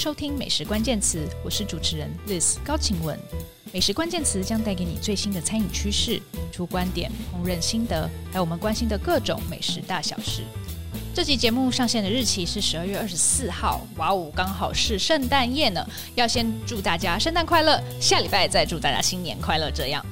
收听美食关键词，我是主持人 Liz 高晴雯。美食关键词将带给你最新的餐饮趋势、出观点、烹饪心得，还有我们关心的各种美食大小事。这集节目上线的日期是十二月二十四号，哇哦，刚好是圣诞夜呢。要先祝大家圣诞快乐，下礼拜再祝大家新年快乐。这样，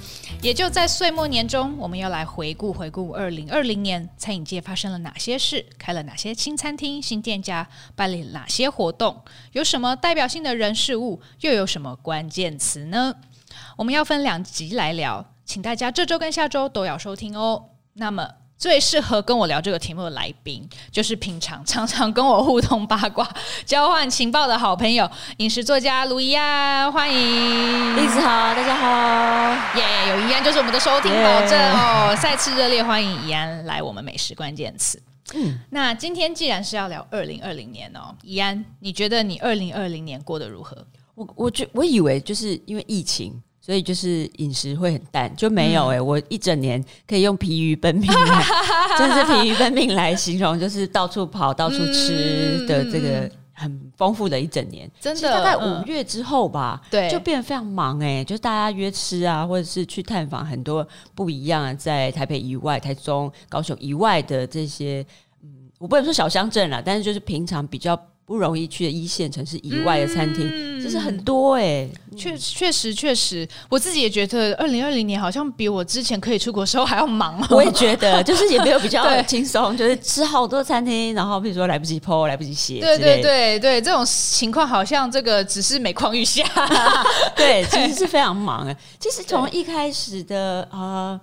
也就在岁末年中，我们要来回顾回顾二零二零年餐饮界发生了哪些事，开了哪些新餐厅、新店家，办理哪些活动，有什么代表性的人事物，又有什么关键词呢？我们要分两集来聊，请大家这周跟下周都要收听哦。那么。最适合跟我聊这个题目的来宾，就是平常 常常跟我互动八卦、交换情报的好朋友，饮食作家卢怡安，欢迎。丽子好，大家好，耶！Yeah, 有怡安就是我们的收听保证哦。再次热烈欢迎怡安来我们美食关键词。嗯，那今天既然是要聊二零二零年哦，怡安，你觉得你二零二零年过得如何？我我觉我以为就是因为疫情。所以就是饮食会很淡，就没有哎、欸，嗯、我一整年可以用疲于奔命，真是疲于奔命来形容，就是到处跑、到处吃的这个很丰富的一整年。真的，大概五月之后吧，对、嗯，就变得非常忙哎、欸，就大家约吃啊，或者是去探访很多不一样，在台北以外、台中、高雄以外的这些，嗯，我不能说小乡镇啦，但是就是平常比较。不容易去的一线城市以外的餐厅，嗯、这是很多哎、欸，确确实确实，我自己也觉得，二零二零年好像比我之前可以出国的时候还要忙。我也觉得，就是也没有比较轻松，对就是吃好多餐厅，然后比如说来不及 po，来不及写。对对对对，这种情况好像这个只是每况愈下。对，其实是非常忙哎。其实从一开始的呃，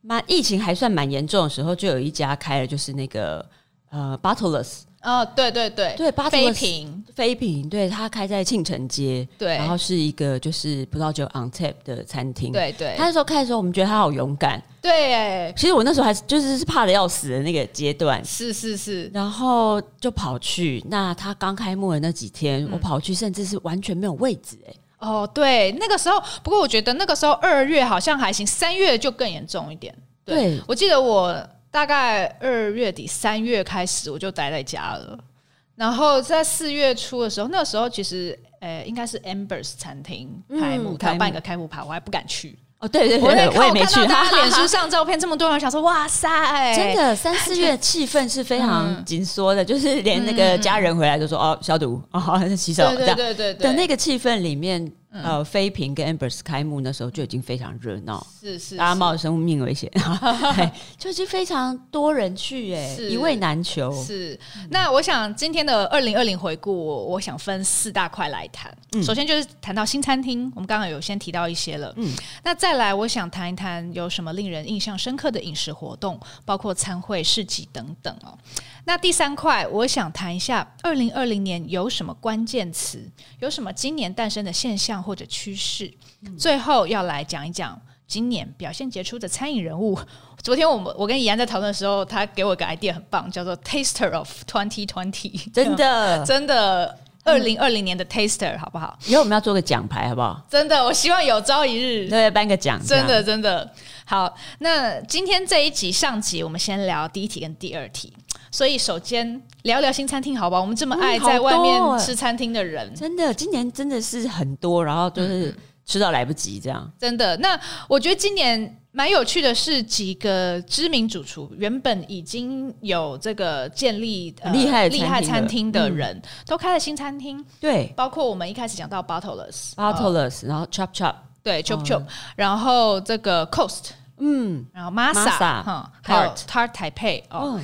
蛮疫情还算蛮严重的时候，就有一家开了，就是那个呃，Bottleless。哦，对对对，对，飞瓶飞瓶，对，它开在庆城街，对，然后是一个就是葡萄酒 on tap 的餐厅，对对。他那时候开的时候，我们觉得他好勇敢，对。其实我那时候还是就是是怕的要死的那个阶段，是是是。然后就跑去，那他刚开幕的那几天，我跑去，甚至是完全没有位置，哎。哦，对，那个时候，不过我觉得那个时候二月好像还行，三月就更严重一点。对，我记得我。大概二月底三月开始，我就待在家了。然后在四月初的时候，那个时候其实，呃，应该是 Ambers 餐厅开幕，他要办一个开幕趴，我还不敢去。哦，对对对，我也没去。他 脸书上照片这么多人，想说哇塞，真的三四月气氛是非常紧缩的，就是连那个家人回来都说哦消毒哦洗手，对对对对的那个气氛里面。呃，飞瓶跟 Ambers 开幕那时候就已经非常热闹，是是，大家冒着生命危险，就已经非常多人去，哎，一位难求。是，那我想今天的二零二零回顾，我想分四大块来谈。首先就是谈到新餐厅，我们刚刚有先提到一些了，嗯，那再来我想谈一谈有什么令人印象深刻的饮食活动，包括餐会、市集等等哦。那第三块，我想谈一下二零二零年有什么关键词，有什么今年诞生的现象或者趋势。嗯、最后要来讲一讲今年表现杰出的餐饮人物。昨天我们我跟怡安在讨论的时候，他给我一个 idea 很棒，叫做 Taster of Twenty Twenty。真的，真的，二零二零年的 Taster 好不好？以后我们要做个奖牌，好不好？真的，我希望有朝一日对颁个奖。真的，真的好。那今天这一集上集，我们先聊第一题跟第二题。所以，首先聊聊新餐厅，好不好？我们这么爱在外面吃餐厅的人，嗯，真的，今年真的是很多，然后就是吃到来不及这样。真的，那我觉得今年蛮有趣的是，几个知名主厨原本已经有这个建立厉害厉害餐厅的人，嗯、都开了新餐厅。对，包括我们一开始讲到 Bottleless，Bottleless，然后 Chop Chop，对，Chop Chop，然后这个 Coast，嗯，然后 Masa，哈，还有 Tart Taipei 哦。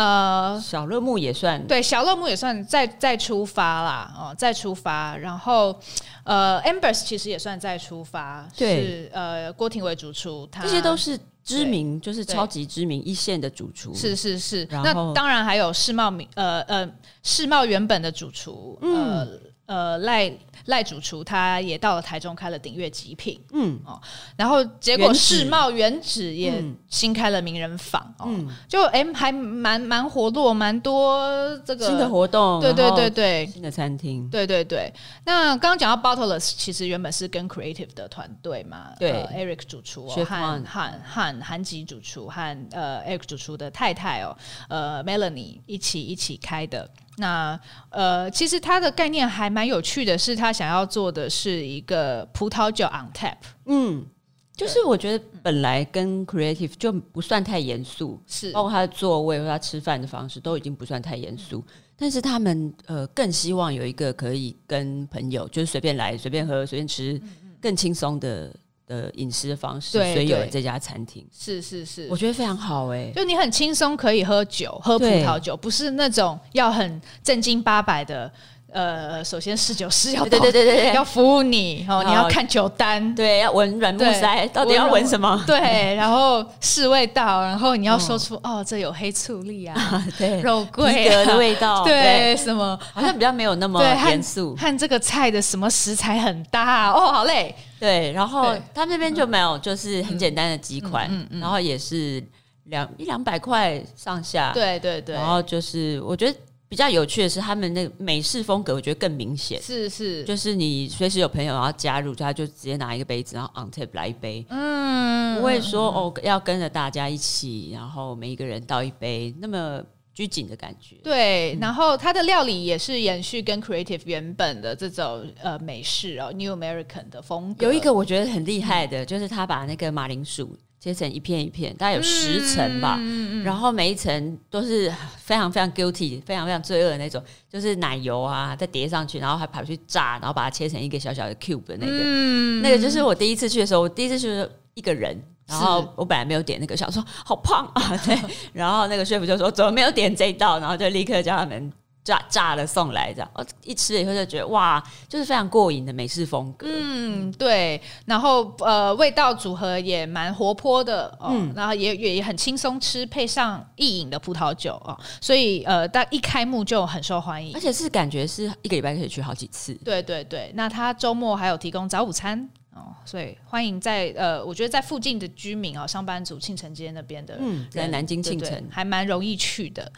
呃，小乐木也算对，小乐木也算再再出发啦，哦，再出发，然后呃，Ambers 其实也算再出发，是呃，郭廷伟主厨，他这些都是知名，就是超级知名一线的主厨，是是是，那当然还有世贸名，呃呃，世贸原本的主厨，嗯、呃呃赖。赖主厨他也到了台中开了鼎悦极品，嗯哦，然后结果世贸原址也新开了名人坊，嗯，就哎还蛮蛮活络，蛮多这个新的活动，对对对对，新的餐厅，对对对。那刚刚讲到 Bottleless，其实原本是跟 Creative 的团队嘛，对，Eric 主厨和和和韩吉主厨和呃 Eric 主厨的太太哦，呃 Melanie 一起一起开的。那呃，其实它的概念还蛮有趣的，是他想要做的是一个葡萄酒 on tap。嗯，就是我觉得本来跟 creative 就不算太严肃，是包括他的座位和他吃饭的方式都已经不算太严肃，但是他们呃更希望有一个可以跟朋友就是随便来、随便喝、随便吃，更轻松的。的饮食的方式，所以有了这家餐厅，是是是，我觉得非常好哎、欸，就你很轻松可以喝酒，喝葡萄酒，不是那种要很正经八百的。呃，首先侍酒师要对对对对要服务你哦，你要看酒单，对，要闻软木塞，到底要闻什么？对，然后试味道，然后你要说出哦，这有黑醋栗啊，对，肉桂的味道，对，什么好像比较没有那么严肃，和这个菜的什么食材很搭哦，好嘞，对，然后他们那边就没有，就是很简单的几款，然后也是两一两百块上下，对对对，然后就是我觉得。比较有趣的是，他们那个美式风格，我觉得更明显。是是，就是你随时有朋友要加入，他就直接拿一个杯子，然后 on tap 来一杯。嗯，不会说哦，要跟着大家一起，然后每一个人倒一杯，那么拘谨的感觉。对，然后它的料理也是延续跟 creative 原本的这种呃美式哦 New American 的风格。有一个我觉得很厉害的，就是他把那个马铃薯。切成一片一片，大概有十层吧，嗯、然后每一层都是非常非常 guilty、非常非常罪恶的那种，就是奶油啊，再叠上去，然后还跑去炸，然后把它切成一个小小的 cube 的那个，嗯、那个就是我第一次去的时候，我第一次去的时候一个人，然后我本来没有点那个，想说好胖啊，对，然后那个 chef 就说怎么没有点这一道，然后就立刻叫他们。炸炸了送来这样，哦，一吃了以后就觉得哇，就是非常过瘾的美式风格。嗯，对。然后呃，味道组合也蛮活泼的哦，嗯、然后也也也很轻松吃，配上意饮的葡萄酒哦，所以呃，但一开幕就很受欢迎，而且是感觉是一个礼拜可以去好几次。对对对，那他周末还有提供早午餐哦，所以欢迎在呃，我觉得在附近的居民哦，上班族庆城街那边的，嗯，在南京庆城还蛮容易去的。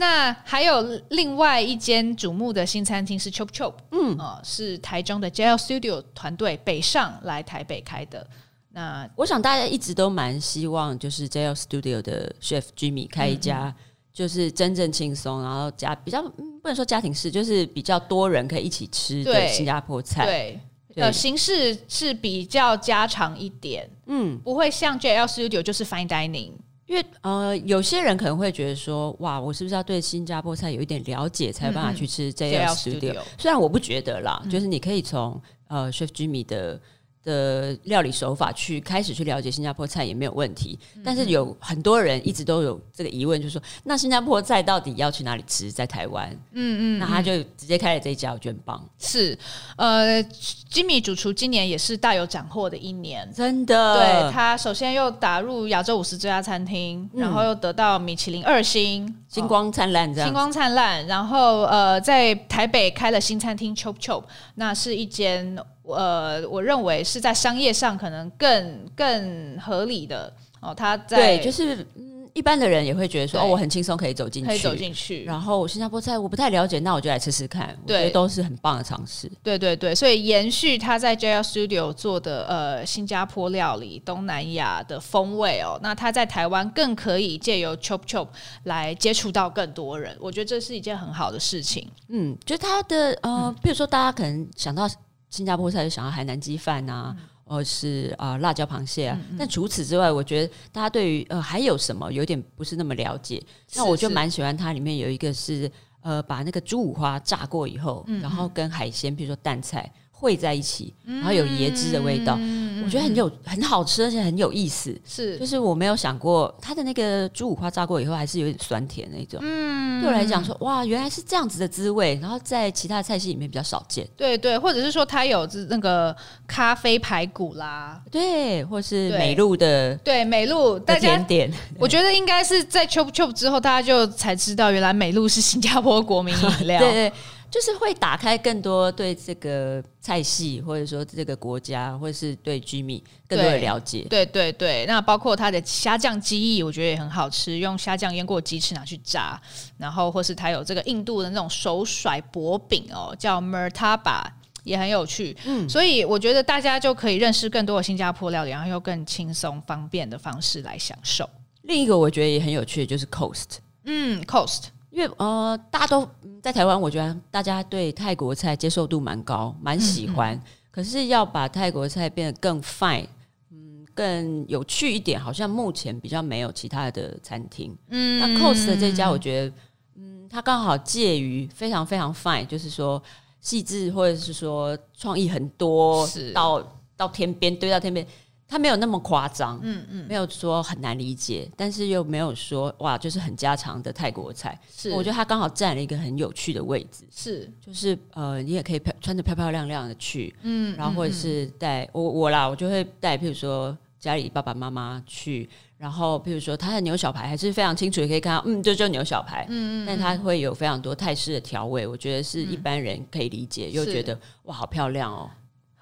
那还有另外一间瞩目的新餐厅是 Chop Chop，嗯，哦，是台中的 JL Studio 团队北上来台北开的。那我想大家一直都蛮希望，就是 JL Studio 的 Chef Jimmy 开一家，就是真正轻松，然后家比较不能说家庭式，就是比较多人可以一起吃的新加坡菜。对，对呃，形式是比较家常一点，嗯，不会像 JL Studio 就是 Fine Dining。因为呃，有些人可能会觉得说，哇，我是不是要对新加坡菜有一点了解，才有办法去吃 JL Studio？虽然我不觉得啦，嗯、就是你可以从呃 Chef Jimmy 的。的料理手法去开始去了解新加坡菜也没有问题，但是有很多人一直都有这个疑问，就是说那新加坡菜到底要去哪里吃？在台湾，嗯嗯，那他就直接开了这一家，我觉得很棒。是，呃，Jimmy 主厨今年也是大有斩获的一年，真的。对，他首先又打入亚洲五十最佳餐厅，嗯、然后又得到米其林二星，星光灿烂，这样。星光灿烂，然后呃，在台北开了新餐厅 Chop Chop，那是一间。呃，我认为是在商业上可能更更合理的哦。他在对，就是嗯，一般的人也会觉得说，哦，我很轻松可以走进去，可以走进去。然后新加坡菜我不太了解，那我就来吃吃看。对，我觉得都是很棒的尝试。对对对，所以延续他在 JL Studio 做的呃新加坡料理、东南亚的风味哦，那他在台湾更可以借由 Chop Chop 来接触到更多人。我觉得这是一件很好的事情。嗯，就他的呃，比如说大家可能想到。新加坡菜就想要海南鸡饭啊，嗯、或是啊、呃、辣椒螃蟹啊。嗯嗯，但除此之外，我觉得大家对于呃还有什么有点不是那么了解。那我就蛮喜欢它里面有一个是呃把那个猪五花炸过以后，然后跟海鲜，比如说淡菜。烩在一起，然后有椰汁的味道，嗯、我觉得很有很好吃，而且很有意思。是，就是我没有想过它的那个猪五花炸过以后还是有点酸甜那种。嗯，对我来讲说，哇，原来是这样子的滋味，然后在其他菜系里面比较少见。对对，或者是说它有那个咖啡排骨啦，对，或是美露的，对美露大家甜点。我觉得应该是在 Chop Chop 之后，大家就才知道原来美露是新加坡国民饮料。对，对对。就是会打开更多对这个菜系，或者说这个国家，或者是对居民更多的了解。对对对，那包括它的虾酱鸡翼，我觉得也很好吃，用虾酱腌过鸡翅拿去炸，然后或是它有这个印度的那种手甩薄饼哦，叫 Murtabak，也很有趣。嗯，所以我觉得大家就可以认识更多的新加坡料理，然后用更轻松方便的方式来享受。另一个我觉得也很有趣的就是 Coast，嗯，Coast。因为呃，大家都在台湾，我觉得大家对泰国菜接受度蛮高，蛮喜欢。嗯嗯，可是要把泰国菜变得更 fine，嗯，更有趣一点，好像目前比较没有其他的餐厅。嗯，那 Coast 的这家，我觉得，嗯，它刚好介于非常非常 fine，就是说细致或者是说创意很多，是到到天边堆到天边。它没有那么夸张，嗯嗯，没有说很难理解，但是又没有说哇，就是很家常的泰国菜。是，我觉得它刚好占了一个很有趣的位置。是，就是呃，你也可以漂穿着漂漂亮亮的去，嗯，然后或者是带我我啦，我就会带，譬如说家里爸爸妈妈去，然后譬如说它的牛小排还是非常清楚，也可以看到，嗯，就就牛小排，嗯嗯，但它会有非常多泰式的调味，我觉得是一般人可以理解，嗯、又觉得哇，好漂亮哦，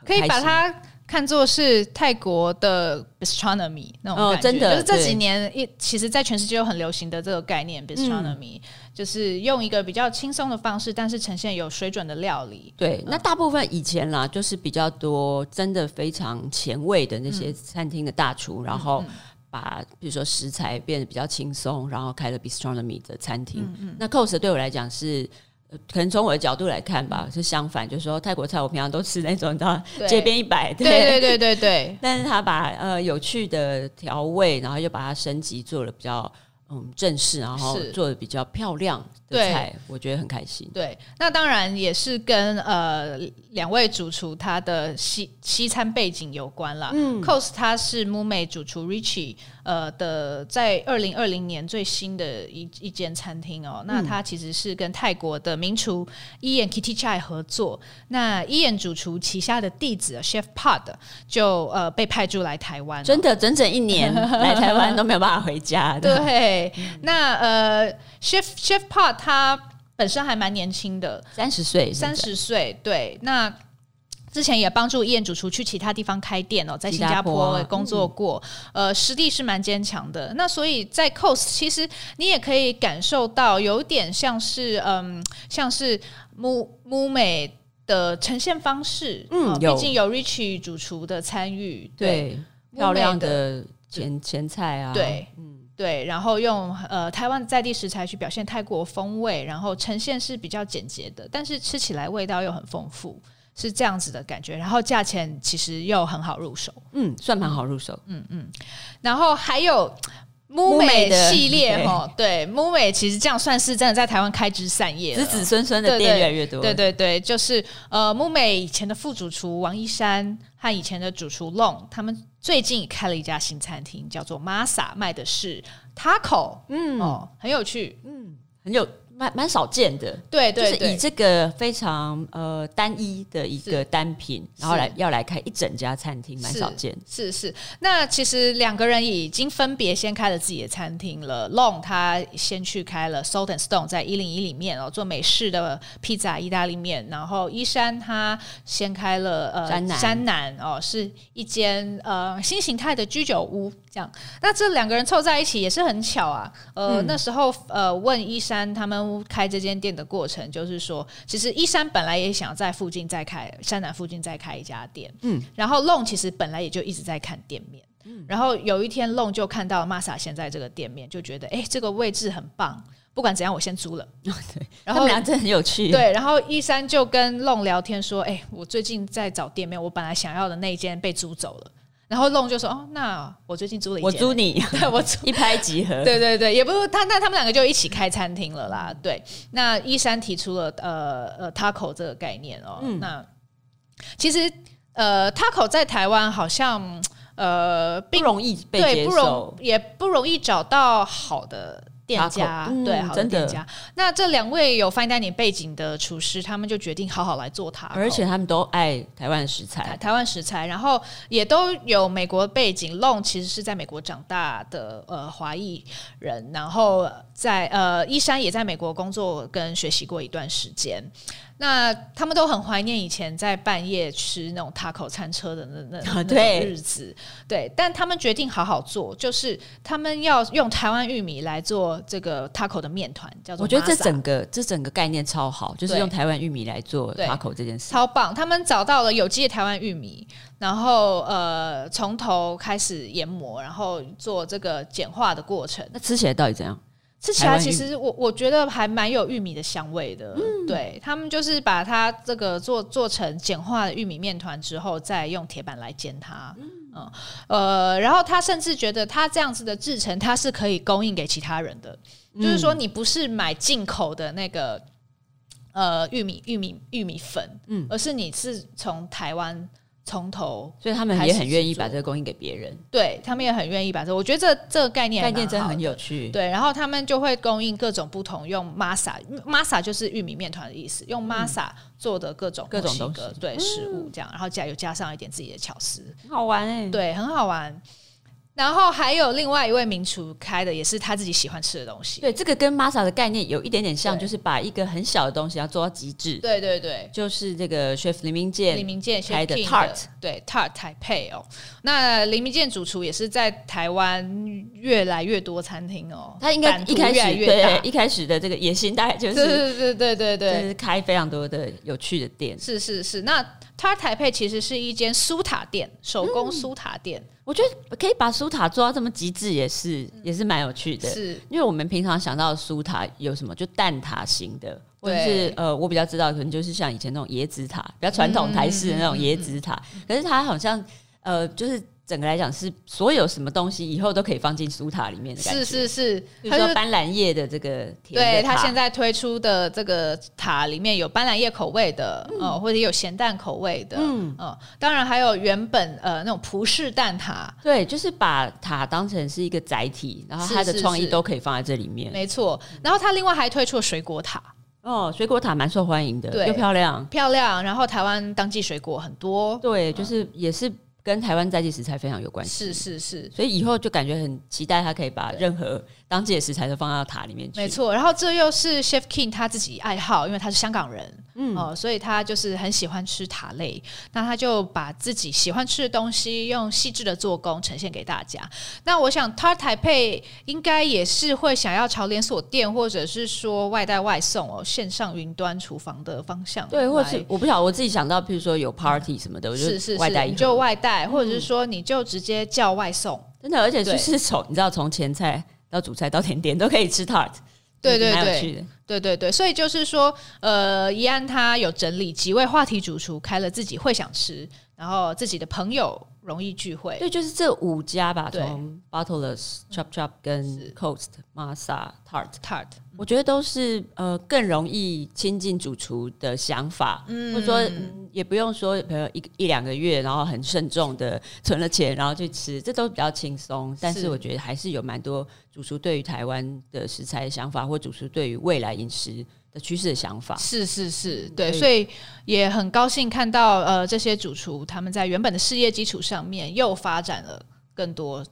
可以把它。看作是泰国的 bistronomy 那种感觉，哦、真的就是这几年一，其实，在全世界都很流行的这个概念 bistronomy，、嗯、就是用一个比较轻松的方式，但是呈现有水准的料理。对，嗯、那大部分以前啦，就是比较多真的非常前卫的那些餐厅的大厨，嗯、然后把比如说食材变得比较轻松，然后开了 bistronomy 的餐厅。嗯嗯、那 Coast 对我来讲是。可能从我的角度来看吧，是相反，就是说泰国菜我平常都吃那种，你知道街边一摆，对。对对对对。但是他把呃有趣的调味，然后又把它升级做了比较嗯正式，然后做的比较漂亮的菜，我觉得很开心。对，那当然也是跟呃两位主厨他的西西餐背景有关啦。嗯，Coast 他是 Mumei 主厨 Richie。呃的，在二零二零年最新的一一间餐厅哦，那他其实是跟泰国的名厨 Ian Kittichai 合作。那 Ian 主厨旗下的弟子 Chef Pod 就呃被派驻来台湾，真的整整一年来台湾都没有办法回家。对，那呃 Chef Chef Pod 他本身还蛮年轻的，三十岁，三十岁。对，那。之前也帮助燕主厨去其他地方开店哦，在新加坡工作过，嗯、呃，实力是蛮坚强的。那所以在 Coast，其实你也可以感受到有点像是，嗯，像是 Mumei 的呈现方式，嗯，毕竟有 Richie 主厨的参与，对，对漂亮的前前菜啊，对，嗯，对，然后用呃台湾在地食材去表现泰国风味，然后呈现是比较简洁的，但是吃起来味道又很丰富。是这样子的感觉，然后价钱其实又很好入手，嗯，算蛮好入手，嗯嗯。然后还有 Mumei 系列哈，对，Mumei 其实这样算是真的在台湾开枝散叶，子子孙孙的店越来越多。对对对，就是呃，Mumei 以前的副主厨王一山和以前的主厨 Long，他们最近开了一家新餐厅，叫做 Masa，卖的是 Taco，嗯哦，很有趣，嗯，很有。蛮蛮少见的，对就是以这个非常呃单一的一个单品，然后来要来开一整家餐厅，蛮少见。是是，那其实两个人已经分别先开了自己的餐厅了。Long 他先去开了 Salt and Stone，在一零一里面哦做美式的披萨意大利面，然后一山他先开了呃山南，山南哦是一间呃新形态的居酒屋。这样，那这两个人凑在一起也是很巧啊。呃，嗯、那时候呃问一山他们。开这间店的过程，就是说，其实一山本来也想在附近再开，山南附近再开一家店，嗯，然后 Long 其实本来也就一直在看店面，嗯，然后有一天 Long 就看到 Masa 现在这个店面，就觉得，哎，这个位置很棒，不管怎样，我先租了，哦、对，然后他们俩真的很有趣，对，然后一山就跟 Long 聊天说，哎，我最近在找店面，我本来想要的那一间被租走了。然后弄就说哦，那我最近租了一间，我租你，对我租 一拍即合，对对对，也不是他，那他们两个就一起开餐厅了啦。对，那一山提出了呃呃 Taco 这个概念哦，嗯、那其实呃 Taco 在台湾好像呃并不容易被接受，对，不容也不容易找到好的。店家、嗯、对，好的店家。那这两位有 fine dining 背景的厨师，他们就决定好好来做它，而且他们都爱台湾食材，台湾食材，然后也都有美国背景。Long 其实是在美国长大的呃华裔人，然后在呃一山也在美国工作跟学习过一段时间。那他们都很怀念以前在半夜吃那种 taco 餐车的那那那种日子，对，但他们决定好好做，就是他们要用台湾玉米来做这个 taco 的面团，叫做。我觉得这整个这整个概念超好，就是用台湾玉米来做 taco 这件事，超棒。他们找到了有机的台湾玉米，然后呃从头开始研磨，然后做这个简化的过程。那吃起来到底怎样？吃起来其实我我觉得还蛮有玉米的香味的。嗯、对他们就是把它这个做做成简化的玉米面团之后，再用铁板来煎它。嗯，嗯呃，然后他甚至觉得他这样子的制成，它是可以供应给其他人的。嗯、就是说，你不是买进口的那个呃玉米玉米玉米粉，嗯，而是你是从台湾。从头，所以他们也很愿意把这个供应给别人。对他们也很愿意把这個，我觉得这这个概念概念真的很有趣。对，然后他们就会供应各种不同用 masa，masa 就是玉米面团的意思，用 masa 做的各种各种东西，对食物这样，然后加又加上一点自己的巧思，好玩哎、欸，对，很好玩。然后还有另外一位名厨开的，也是他自己喜欢吃的东西。对，这个跟 Masa 的概念有一点点像，就是把一个很小的东西要做到极致。对对对，就是这个 Chef 林明健林明健开的 Tart，对 Tart 台配哦。那林明健主厨也是在台湾越来越多餐厅哦。他应该一开始对一开始的这个野心大概就是对对对对对对，就是开非常多的有趣的店。是是是，那 Tart 台配其实是一间酥塔店，手工酥塔店。嗯我觉得可以把酥塔做到这么极致，也是也是蛮有趣的。是，因为我们平常想到的酥塔有什么，就蛋塔型的，或者是呃，我比较知道可能就是像以前那种椰子塔，比较传统台式的那种椰子塔。可是它好像呃，就是。整个来讲是所有什么东西以后都可以放进酥塔里面的感觉。是是是，比如说斑斓叶的这个塔，对，它现在推出的这个塔里面有斑斓叶口味的，嗯、呃，或者有咸蛋口味的，嗯、呃、当然还有原本呃那种葡式蛋挞，对，就是把塔当成是一个载体，然后它的创意都可以放在这里面，没错。然后它另外还推出了水果塔，哦，水果塔蛮受欢迎的，对，又漂亮漂亮，然后台湾当季水果很多，对，就是也是。跟台湾在地食材非常有关系，是是是，所以以后就感觉很期待他可以把任何当季的食材都放到塔里面去。没错，然后这又是 Chef King 他自己爱好，因为他是香港人。嗯哦，所以他就是很喜欢吃塔类，那他就把自己喜欢吃的东西用细致的做工呈现给大家。那我想，Tart Taipei 应该也是会想要朝连锁店或者是说外带外送哦，线上云端厨房的方向。对，或是我不晓得我自己想到，譬如说有 party 什么的，我就外带，你就外带，或者是说你就直接叫外送。真的，而且就是从你知道从前菜到主菜到甜点都可以吃 Tart。对对对，对对对，所以就是说，呃，怡安他有整理几位话题主厨，开了自己会想吃，然后自己的朋友容易聚会。对，就是这五家吧，从 Bottleless、Chop Chop 跟 Coast、Masa、Tart、Tart，我觉得都是呃更容易亲近主厨的想法，嗯，或者说、嗯、也不用说朋友一一两个月，然后很慎重的存了钱，然后去吃，这都比较轻松。但是。我觉得还是有蛮多主厨对于台湾的食材的想法，或主厨对于未来饮食的趋势的想法。是是是，对，所以也很高兴看到呃这些主厨他们在原本的事业基础上面又发展了更多。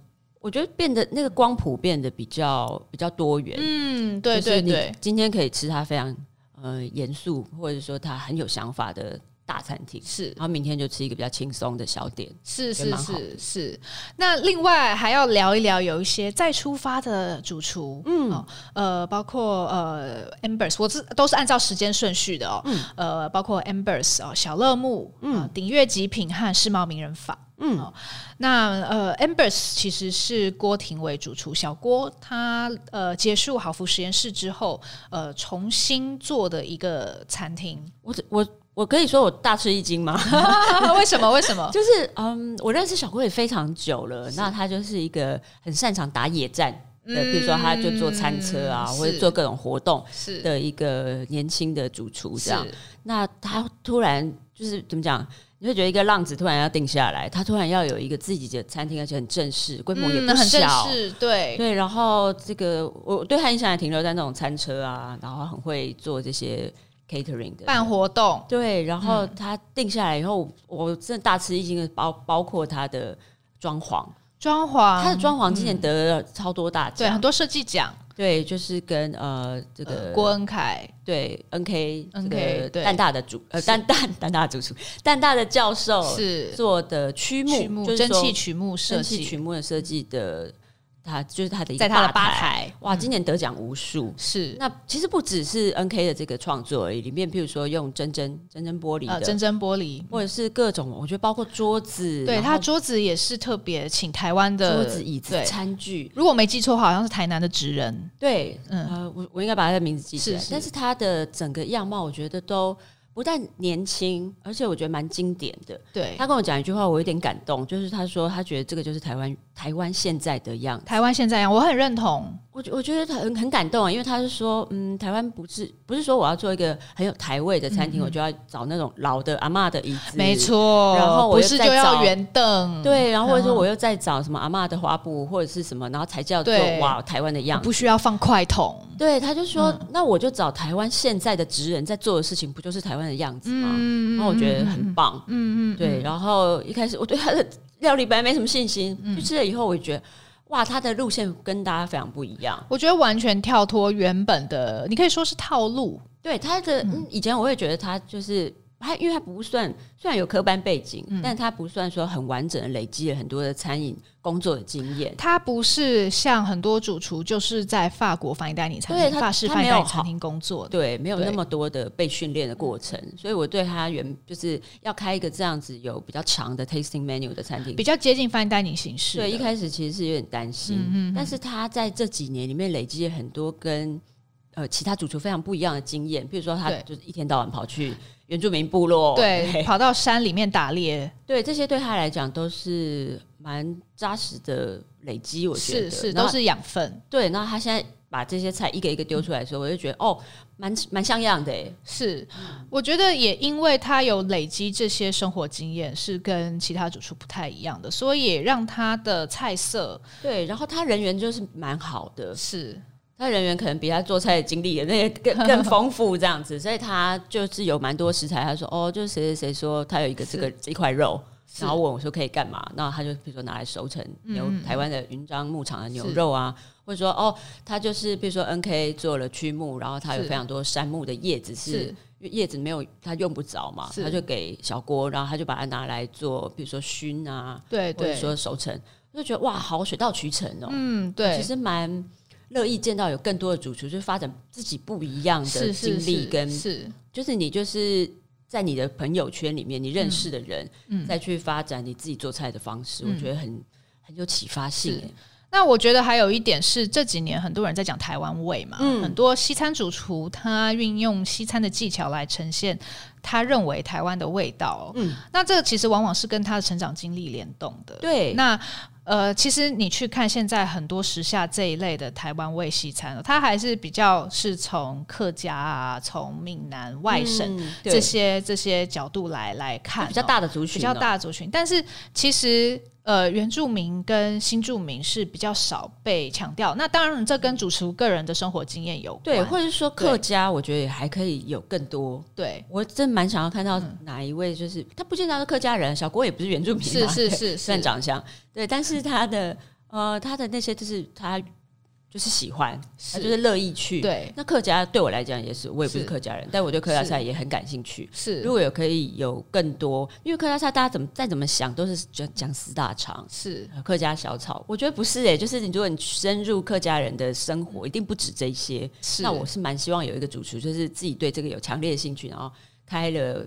我觉得变得那个光谱变得比较比较多元，嗯，对对对。今天可以吃他非常呃严肃，或者说他很有想法的大餐厅，是。然后明天就吃一个比较轻松的小点，是是是是。那另外还要聊一聊有一些再出发的主厨，嗯、哦、呃，包括呃 Ambers，我是都是按照时间顺序的哦，嗯、呃，包括 Ambers 哦，小乐木，嗯，鼎悦极品和世贸名人坊。嗯，哦、那呃，Ambers 其实是郭廷伟主厨，小郭他呃结束好福实验室之后，呃重新做的一个餐厅。我我我可以说我大吃一惊吗？为什么？为什么？就是嗯，我认识小郭也非常久了，那他就是一个很擅长打野战的，嗯、比如说他就做餐车啊，是或者做各种活动的一个年轻的主厨这样。那他突然就是怎么讲？你会觉得一个浪子突然要定下来，他突然要有一个自己的餐厅，而且很正式，规模也不小，嗯、很正式，对对。然后这个我对他印象还停留在那种餐车啊，然后很会做这些 catering 的办活动，对。然后他定下来以后，我真的大吃一惊的，包包括他的装潢，装潢，他的装潢今年得了超多大奖，对，很多设计奖。对，就是跟呃这个郭恩凯，对 N K N K 对。蛋大的主呃蛋蛋蛋大的主厨蛋大的教授是。做的曲目，就是蒸汽曲目设计，曲目的设计的他就是他的在他的吧台，哇，今年得奖无数。是那其实不只是 NK 的这个创作而已，里面譬如说用真真真真玻璃的，真真玻璃，或者是各种，我觉得包括桌子，对，他桌子也是特别请台湾的桌子、椅子、餐具。如果没记错，好像是台南的职人。对，嗯，呃，我我应该把他的名字记起来。是是，但是他的整个样貌，我觉得都。不但年轻，而且我觉得蛮经典的。对，他跟我讲一句话，我有点感动，就是他说他觉得这个就是台湾台湾现在的样子。台湾现在样，我很认同。我我觉得很很感动啊，因为他是说，嗯，台湾不是不是说我要做一个很有台味的餐厅，嗯、我就要找那种老的阿嬷的椅子，没错。然后我是就要圆凳，对，然后或者说我又在找什么阿嬷的花布或者是什么，然后才叫做哇台湾的样子，不需要放筷筒。对，他就说，嗯、那我就找台湾现在的职人在做的事情，不就是台湾的样子嘛？嗯、然后我觉得很棒，嗯嗯，对。然后一开始我对他的料理本来没什么信心，嗯、就吃了以后，我觉得哇，他的路线跟大家非常不一样。我觉得完全跳脱原本的，你可以说是套路。对他的、嗯、以前我会觉得他就是。他因为他不算，虽然有科班背景，嗯、但他不算说很完整的累积了很多的餐饮工作的经验。他不是像很多主厨，就是在法国 fine dining 餐厅、法式 fine dining 餐厅工作，对，没有那么多的被训练的过程。所以我对他原就是要开一个这样子有比较长的 tasting menu 的餐厅，比较接近 fine dining 形式。对，一开始其实是有点担心，嗯但是他在这几年里面累积了很多跟呃其他主厨非常不一样的经验。比如说，他就是一天到晚跑去。原住民部落，对，对 跑到山里面打猎，对，这些对他来讲都是蛮扎实的累积，我觉得是是都是养分。对，然后他现在把这些菜一个一个丢出来的时候，嗯、我就觉得哦，蛮蛮像样的诶。是，我觉得也因为他有累积这些生活经验，是跟其他主厨不太一样的，所以也让他的菜色对，然后他人缘就是蛮好的，是。他人员可能比他做菜的经历也那些更更丰富这样子，所以他就是有蛮多食材。他说：“哦，就是谁谁谁说他有一个这个这一块肉，然后问我说可以干嘛？那他就比如说拿来熟成牛台湾的云樟牧场的牛肉啊，或者说哦，他就是比如说 NK 做了曲木，然后他有非常多杉木的叶子，是因为叶子没有他用不着嘛，他就给小郭，然后他就把它拿来做，比如说熏啊，对，或者说熟成，就觉得哇，好水到渠成哦。嗯，对，其实蛮。乐意见到有更多的主厨，就是发展自己不一样的经历，跟是就是你就是在你的朋友圈里面，你认识的人，嗯，再去发展你自己做菜的方式，我觉得很很有启发性。那我觉得还有一点是这几年很多人在讲台湾味嘛，很多西餐主厨他运用西餐的技巧来呈现他认为台湾的味道。嗯，那这个其实往往是跟他的成长经历联动的。对，那。呃，其实你去看现在很多时下这一类的台湾味西餐，它还是比较是从客家啊、从闽南外省这些、嗯、这些角度来来看，比较大的族群，比较大的族群。但是其实呃，原住民跟新住民是比较少被强调。那当然，这跟主持个人的生活经验有关，对，或者是说客家，我觉得也还可以有更多。对，我真蛮想要看到哪一位，就是、嗯、他不见得是客家人，小郭也不是原住民，是是是，算长相。对，但是他的呃，他的那些就是他就是喜欢，是他就是乐意去。对，那客家对我来讲也是，我也不是客家人，但我对客家菜也很感兴趣。是，如果有可以有更多，因为客家菜大家怎么再怎么想都是讲讲四大肠，是客家小炒，我觉得不是诶、欸，就是你如果你深入客家人的生活，一定不止这些。是，那我是蛮希望有一个主厨，就是自己对这个有强烈的兴趣，然后开了。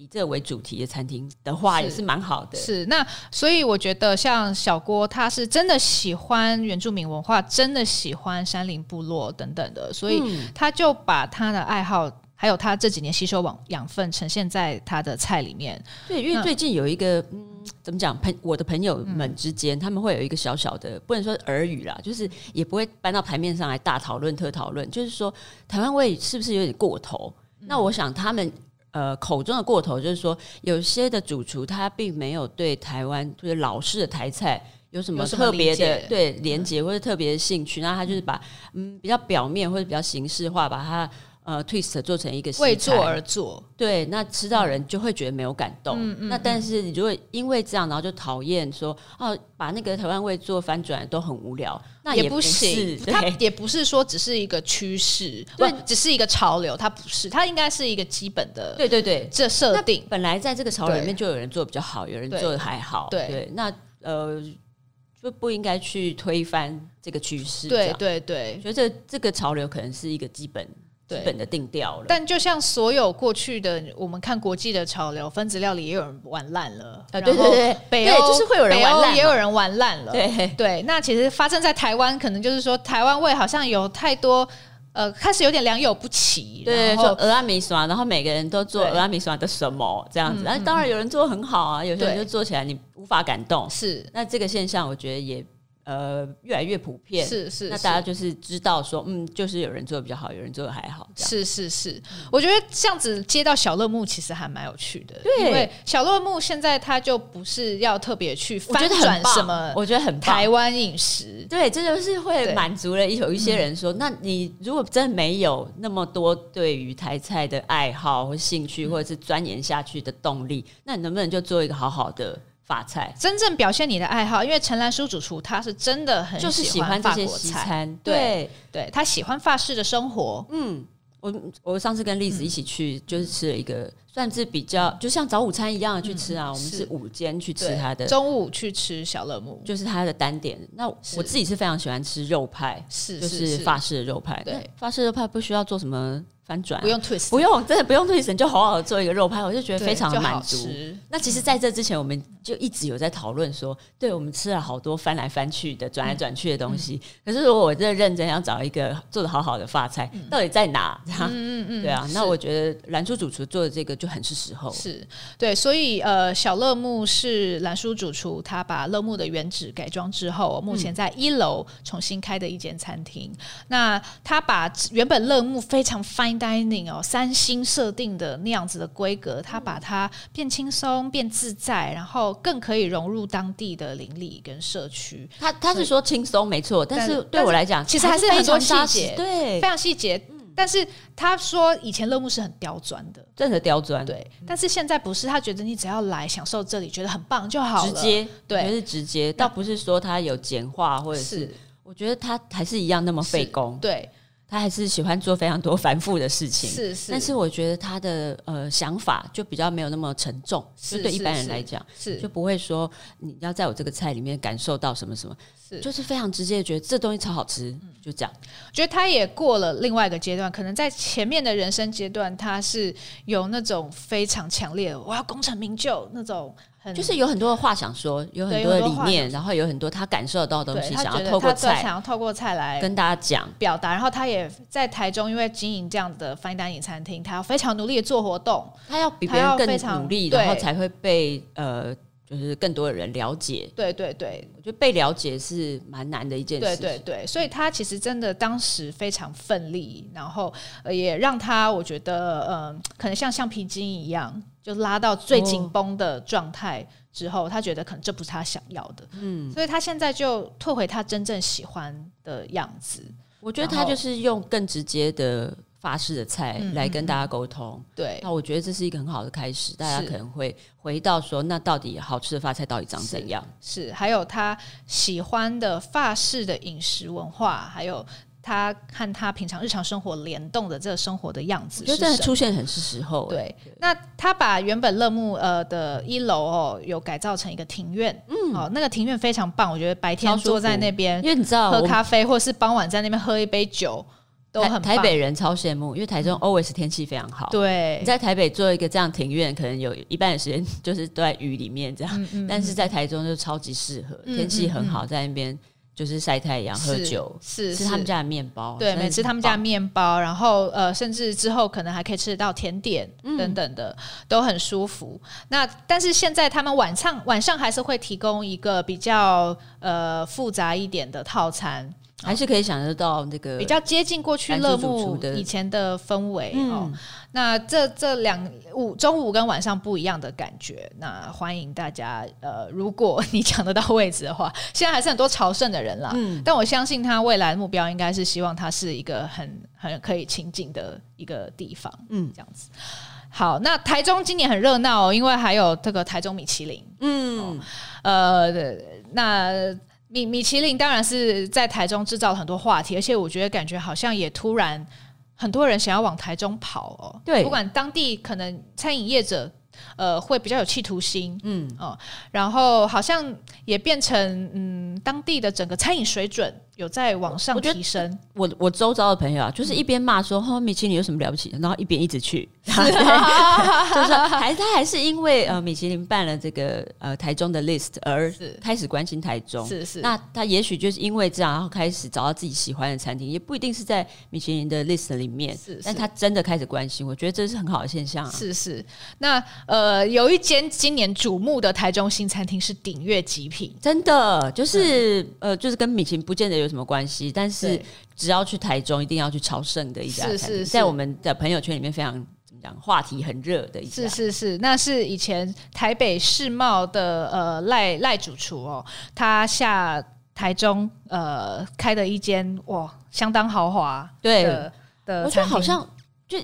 以这为主题的餐厅的话，也是蛮好的。是那，所以我觉得像小郭，他是真的喜欢原住民文化，真的喜欢山林部落等等的，所以他就把他的爱好，还有他这几年吸收养养分，呈现在他的菜里面。对，因为最近有一个，嗯，怎么讲？朋我的朋友们之间，他们会有一个小小的，不能说耳语啦，就是也不会搬到台面上来大讨论、特讨论，就是说台湾味是不是有点过头？那我想他们。呃，口中的过头就是说，有些的主厨他并没有对台湾就是老式的台菜有什么特别的对连接或者特别的兴趣，那他就是把嗯比较表面或者比较形式化，把它。呃，twist 做成一个为做而做，对，那吃到人就会觉得没有感动。嗯嗯、那但是你如果因为这样，然后就讨厌说哦，把那个台湾味做翻转都很无聊，那也不行。它也不是说只是一个趋势，对，只是一个潮流，它不是，它应该是一个基本的。对对对，这设定本来在这个潮流里面就有人做比较好，有人做的还好。对，对，那呃。就不应该去推翻这个趋势。对对对，觉得这这个潮流可能是一个基本。基本的定调了，但就像所有过去的，我们看国际的潮流，分子料理也有人玩烂了啊！对对对，北欧就是会有人玩烂，也有人玩烂了。对对，那其实发生在台湾，可能就是说台湾味好像有太多呃，开始有点良莠不齐。对，做俄拉米刷，然后每个人都做俄拉米刷的什么这样子，那当然有人做很好啊，有些人就做起来你无法感动。是，那这个现象我觉得也。呃，越来越普遍，是是，那大家就是知道说，嗯，就是有人做的比较好，有人做的还好，是是是。我觉得这样子接到小乐木其实还蛮有趣的，对，因为小乐木现在他就不是要特别去翻转什么，我觉得很台湾饮食，对，这就是会满足了有一些人说，那你如果真的没有那么多对于台菜的爱好或兴趣，或者是钻研下去的动力，那你能不能就做一个好好的？法菜真正表现你的爱好，因为陈兰书主厨他是真的很喜欢法国餐，对对，他喜欢法式的生活。嗯，我我上次跟栗子一起去，就是吃了一个算是比较，就像早午餐一样的去吃啊。我们是午间去吃他的，中午去吃小乐木，就是他的单点。那我自己是非常喜欢吃肉派，是就是法式的肉派。对，法式肉派不需要做什么。翻转、啊、不用 twist，不用，真的不用 twist，就好好的做一个肉派，我就觉得非常满足。那其实，在这之前，我们就一直有在讨论说，对，我们吃了好多翻来翻去的、转来转去的东西。嗯、可是，如果我真的认真想找一个做的好好的发菜，嗯、到底在哪？嗯嗯嗯，对啊。那我觉得蓝叔主厨做的这个就很是时候。是对，所以呃，小乐木是蓝叔主厨，他把乐木的原址改装之后，目前在一楼重新开的一间餐厅。嗯、那他把原本乐木非常 fine dining 哦。三星设定的那样子的规格，它把它变轻松、变自在，然后更可以融入当地的邻里跟社区。他他是说轻松没错，但是对我来讲，其实还是很多细节，对，非常细节。但是他说以前乐沐是很刁钻的，真的刁钻，对。但是现在不是，他觉得你只要来享受这里，觉得很棒就好了，直接，对，是直接，倒不是说他有简化或者是，我觉得他还是一样那么费工，对。他还是喜欢做非常多繁复的事情，是是，但是我觉得他的呃想法就比较没有那么沉重，是就对一般人来讲，是，是就不会说你要在我这个菜里面感受到什么什么，是。就是非常直接的觉得这东西超好吃，嗯、就这样。觉得他也过了另外一个阶段，可能在前面的人生阶段，他是有那种非常强烈的我要功成名就那种。就是有很多的话想说，有很多的理念，然后有很多他感受到的东西，想要透过菜，想要透过菜来跟大家讲表达。然后他也在台中，因为经营这样的 fine dining 餐厅，他要非常努力的做活动，他要比别人更努力，然后才会被呃，就是更多的人了解。对对对，我觉得被了解是蛮难的一件事。对对对，所以他其实真的当时非常奋力，然后也让他我觉得，嗯，可能像橡皮筋一样。就拉到最紧绷的状态之后，哦、他觉得可能这不是他想要的，嗯，所以他现在就退回他真正喜欢的样子。我觉得他就是用更直接的法式的菜来跟大家沟通，对、嗯。那我觉得这是一个很好的开始，大家可能会回到说，那到底好吃的发菜到底长怎样？是，是，还有他喜欢的法式的饮食文化，还有。他和他平常日常生活联动的这个生活的样子，就真的出现很是时候。对，那他把原本乐木呃的一楼哦，有改造成一个庭院，嗯，哦，那个庭院非常棒，我觉得白天坐在那边，因为你知道喝咖啡，或者是傍晚在那边喝一杯酒，都很台北人超羡慕，因为台中 always 天气非常好。对，你在台北做一个这样庭院，可能有一半的时间就是都在雨里面这样，但是在台中就超级适合，天气很好，在那边。就是晒太阳、喝酒，是吃他们家的面包，对，每吃他们家的面包，然后呃，甚至之后可能还可以吃得到甜点等等的，嗯、都很舒服。那但是现在他们晚上晚上还是会提供一个比较呃复杂一点的套餐。还是可以想得到那个比较接近过去乐沐以前的氛围哦。那这这两午中午跟晚上不一样的感觉。那欢迎大家呃，如果你抢得到位置的话，现在还是很多朝圣的人啦。嗯，但我相信他未来的目标应该是希望它是一个很很可以亲近的一个地方。嗯，这样子。好，那台中今年很热闹哦，因为还有这个台中米其林。嗯，呃，那。米米其林当然是在台中制造了很多话题，而且我觉得感觉好像也突然很多人想要往台中跑哦。对，不管当地可能餐饮业者呃会比较有企图心，嗯哦，然后好像也变成嗯当地的整个餐饮水准。有在往上提升。我我，我周遭的朋友啊，就是一边骂说“哦，米其林有什么了不起”，然后一边一直去，是 就是还他还是因为呃米其林办了这个呃台中的 list 而开始关心台中。是是。那他也许就是因为这样，然后开始找到自己喜欢的餐厅，也不一定是在米其林的 list 里面。是，是。但他真的开始关心，我觉得这是很好的现象啊。是是。那呃，有一间今年瞩目的台中新餐厅是鼎悦极品，真的就是呃，就是跟米其林不见得有什么关系？但是只要去台中，一定要去朝圣的一家餐厅，在我们的朋友圈里面非常讲，话题很热的一家。是是是，那是以前台北世贸的呃赖赖主厨哦，他下台中呃开的一间哇相当豪华对的，我觉得好像就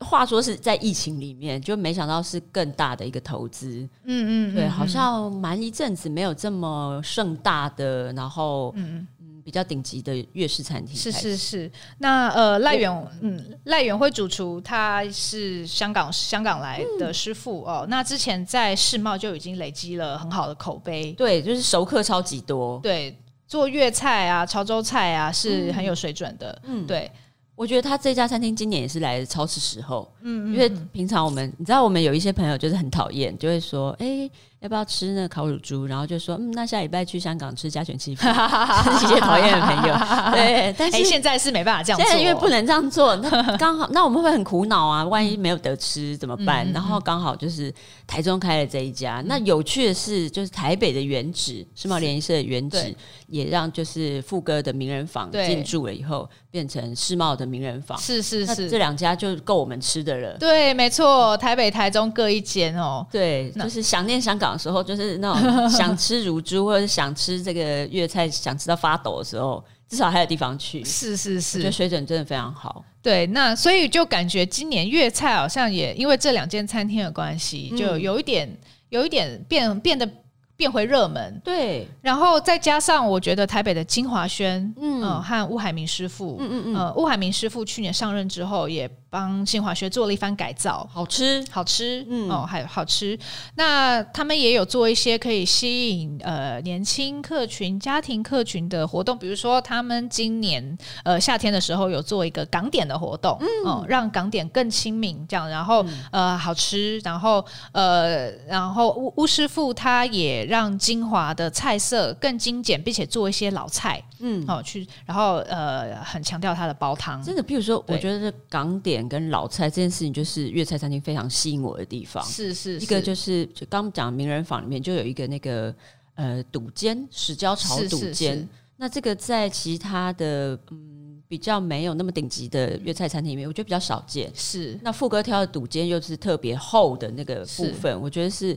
话说是在疫情里面，就没想到是更大的一个投资。嗯，嗯嗯，对，好像蛮一阵子没有这么盛大的，然后嗯。比较顶级的粤式餐厅，是是是。那呃，赖远，嗯，赖远辉主厨，他是香港香港来的师傅、嗯、哦。那之前在世贸就已经累积了很好的口碑，对，就是熟客超级多。对，做粤菜啊、潮州菜啊是很有水准的。嗯，对，我觉得他这家餐厅今年也是来的超是时候。嗯，因为平常我们，你知道，我们有一些朋友就是很讨厌，就会说，哎、欸。要不要吃那个烤乳猪？然后就说，嗯，那下礼拜去香港吃家全七福。一些讨厌的朋友，对，但是、欸、现在是没办法这样做，现在因为不能这样做。那刚好，那我们会很苦恼啊，万一没有得吃怎么办？嗯、然后刚好就是台中开了这一家。嗯、那有趣的是，就是台北的原址世贸联谊社的原址，也让就是富哥的名人坊进驻了以后，变成世贸的名人坊。是是是，这两家就够我们吃的了。对，没错，台北、台中各一间哦。对，就是想念香港。时候就是那种想吃乳猪或者想吃这个粤菜，想吃到发抖的时候，至少还有地方去。是是是，我觉得水准真的非常好。对，那所以就感觉今年粤菜好像也因为这两间餐厅的关系，就有一点有一点变变得。变回热门，对，然后再加上我觉得台北的金华轩，嗯、呃，和吴海明师傅，嗯嗯嗯，呃，吴海明师傅去年上任之后，也帮新华学做了一番改造，好吃，好吃，嗯，哦，还好吃。那他们也有做一些可以吸引呃年轻客群、家庭客群的活动，比如说他们今年呃夏天的时候有做一个港点的活动，嗯、哦，让港点更亲民，这样，然后、嗯、呃好吃，然后呃然后巫巫师傅他也。让金华的菜色更精简，并且做一些老菜，嗯，好、哦、去，然后呃，很强调它的煲汤。真的，比如说，我觉得港点跟老菜这件事情，就是粤菜餐厅非常吸引我的地方。是是，是，一个就是就刚讲名人坊里面就有一个那个呃肚煎，豉椒炒肚尖。那这个在其他的嗯比较没有那么顶级的粤菜餐厅里面，我觉得比较少见。是，那副哥挑的肚尖又是特别厚的那个部分，我觉得是。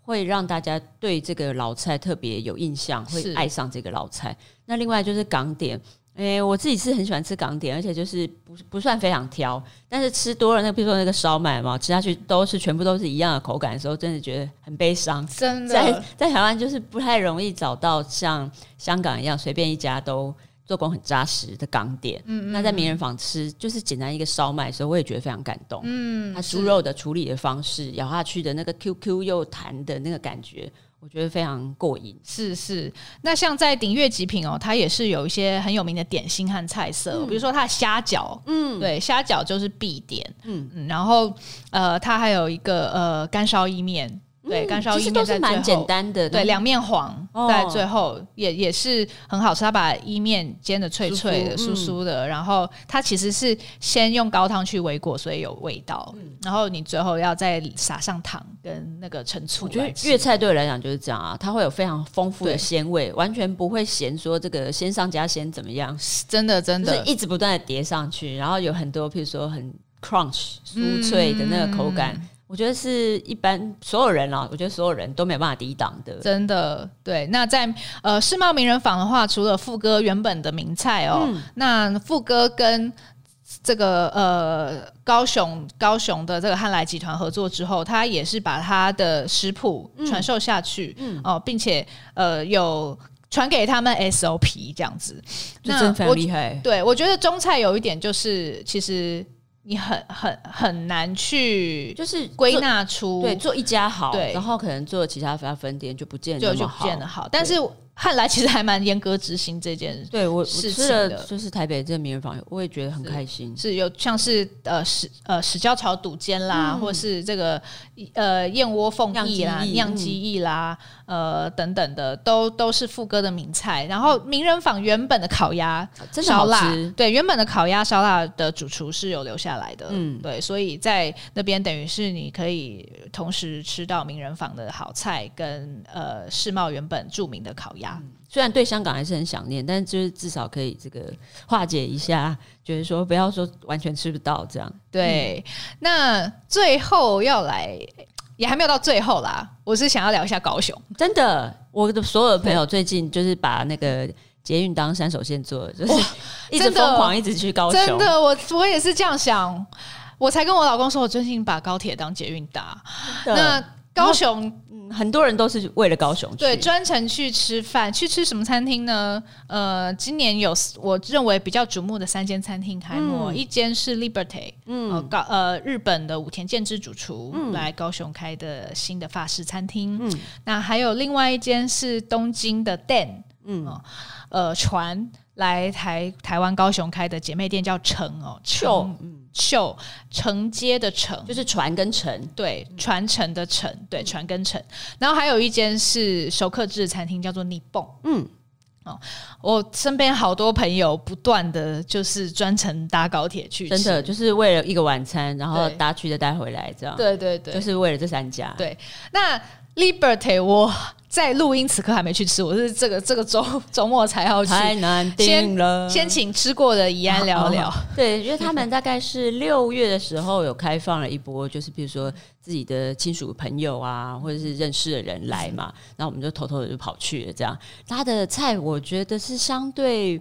会让大家对这个老菜特别有印象，会爱上这个老菜。那另外就是港点，诶，我自己是很喜欢吃港点，而且就是不不算非常挑，但是吃多了，那比如说那个烧麦嘛，吃下去都是全部都是一样的口感的时候，真的觉得很悲伤。真的，在在台湾就是不太容易找到像香港一样随便一家都。做工很扎实的港点，嗯，嗯，那在名人坊吃就是简单一个烧麦，的时候我也觉得非常感动。嗯，它猪肉的处理的方式，咬下去的那个 Q Q 又弹的那个感觉，我觉得非常过瘾。是是，那像在鼎悦极品哦，它也是有一些很有名的点心和菜色，嗯、比如说它的虾饺，嗯，对，虾饺就是必点，嗯嗯，然后呃，它还有一个呃干烧意面。对，干烧意面是蛮简单的，对，两面黄在最后也也是很好吃。他把意面煎的脆脆的、酥酥的，然后它其实是先用高汤去煨过，所以有味道。然后你最后要再撒上糖跟那个陈醋。我觉得粤菜对我来讲就是这样啊，它会有非常丰富的鲜味，完全不会嫌说这个先上加鲜怎么样。真的真的，是一直不断的叠上去，然后有很多譬如说很 crunch 酥脆的那个口感。我觉得是一般所有人啊，我觉得所有人都没有办法抵挡的。真的，对。那在呃世贸名人坊的话，除了富哥原本的名菜哦，嗯、那富哥跟这个呃高雄高雄的这个汉来集团合作之后，他也是把他的食谱传授下去，嗯哦，并且呃有传给他们 SOP 这样子，那真非常厉害。对，我觉得中菜有一点就是其实。你很很很难去就是归纳出对做一家好，对，然后可能做其他分分店就不见得就就不见得好，但是。汉来其实还蛮严格执行这件事，对我吃了就是台北这个名人坊，我也觉得很开心。是，是有像是呃史呃史椒炒肚尖啦，嗯、或是这个呃燕窝凤翼啦、酿鸡翼啦，呃等等的，都都是副歌的名菜。然后名人坊原本的烤鸭烧腊，对，原本的烤鸭烧腊的主厨是有留下来的，嗯，对，所以在那边等于是你可以同时吃到名人坊的好菜跟呃世贸原本著名的烤鸭。虽然对香港还是很想念，但是就是至少可以这个化解一下，就是说不要说完全吃不到这样。对，嗯、那最后要来也还没有到最后啦，我是想要聊一下高雄。真的，我的所有的朋友最近就是把那个捷运当山手线做，就是 一直疯狂一直去高雄。真的，我我也是这样想，我才跟我老公说，我最近把高铁当捷运搭。那高雄。很多人都是为了高雄去，对，专程去吃饭，去吃什么餐厅呢？呃，今年有我认为比较瞩目的三间餐厅开幕，嗯、一间是 Liberty，嗯，高呃日本的武田健之主厨、嗯、来高雄开的新的法式餐厅，嗯，那还有另外一间是东京的 Den，嗯，呃船来台台湾高雄开的姐妹店叫承哦，承。秀承接的承就是传跟承，对，传承的承，对，传跟承。然后还有一间是熟客制餐厅，叫做逆蹦。嗯，哦，我身边好多朋友不断的就是专程搭高铁去，真的就是为了一个晚餐，然后搭去的带回来，这样。对对对，就是为了这三家。对，那 Liberty 我。在录音此刻还没去吃，我是这个这个周周末才要去。太难定了。先先请吃过的怡安聊聊。对，因为他们大概是六月的时候有开放了一波，就是比如说自己的亲属朋友啊，或者是认识的人来嘛，然后我们就偷偷的就跑去了。这样，他的菜我觉得是相对。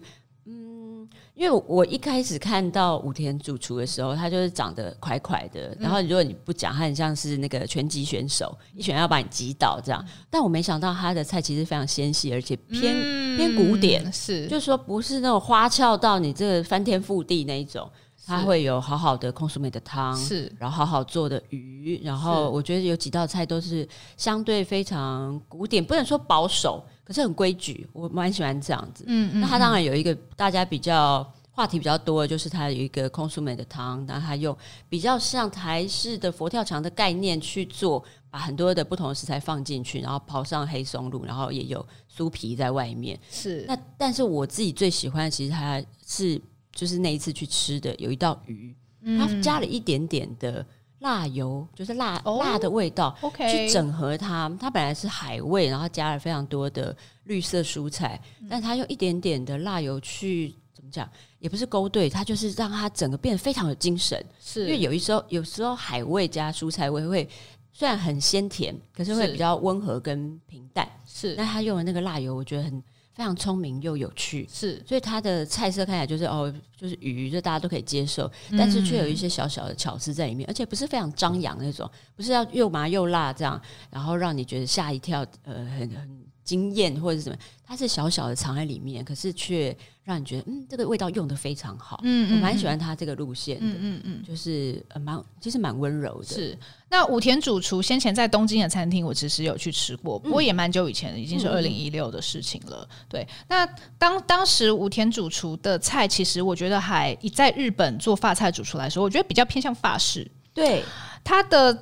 因为我一开始看到武田主厨的时候，他就是长得快快的，然后如果你不讲，他很像是那个拳击选手，一拳要把你击倒这样。但我没想到他的菜其实非常纤细，而且偏、嗯、偏古典，是。就是说不是那种花俏到你这个翻天覆地那一种，他会有好好的空苏美的汤，是然后好好做的鱼，然后我觉得有几道菜都是相对非常古典，不能说保守。可是很规矩，我蛮喜欢这样子。嗯嗯，那它当然有一个大家比较话题比较多的，就是它有一个空苏美的汤，然后它用比较像台式的佛跳墙的概念去做，把很多的不同的食材放进去，然后刨上黑松露，然后也有酥皮在外面。是那，但是我自己最喜欢，其实它是就是那一次去吃的，有一道鱼，它加了一点点的。辣油就是辣、oh, 辣的味道，OK，去整合它。它本来是海味，然后加了非常多的绿色蔬菜，嗯、但它用一点点的辣油去怎么讲，也不是勾兑，它就是让它整个变得非常有精神。是因为有一时候，有时候海味加蔬菜味会虽然很鲜甜，可是会比较温和跟平淡。是，那他用的那个辣油，我觉得很。非常聪明又有趣，是，所以它的菜色看起来就是哦，就是鱼，就大家都可以接受，但是却有一些小小的巧思在里面，而且不是非常张扬那种，不是要又麻又辣这样，然后让你觉得吓一跳，呃，很很惊艳或者是什么，它是小小的藏在里面，可是却让你觉得嗯，这个味道用的非常好，嗯，嗯，嗯，我蛮喜欢它这个路线的，嗯嗯嗯，就是呃蛮其实蛮温柔的，是。那武田主厨先前在东京的餐厅，我其实有去吃过，不过也蛮久以前的，已经是二零一六的事情了。对，那当当时武田主厨的菜，其实我觉得还以在日本做法菜主厨来说，我觉得比较偏向法式。对，它的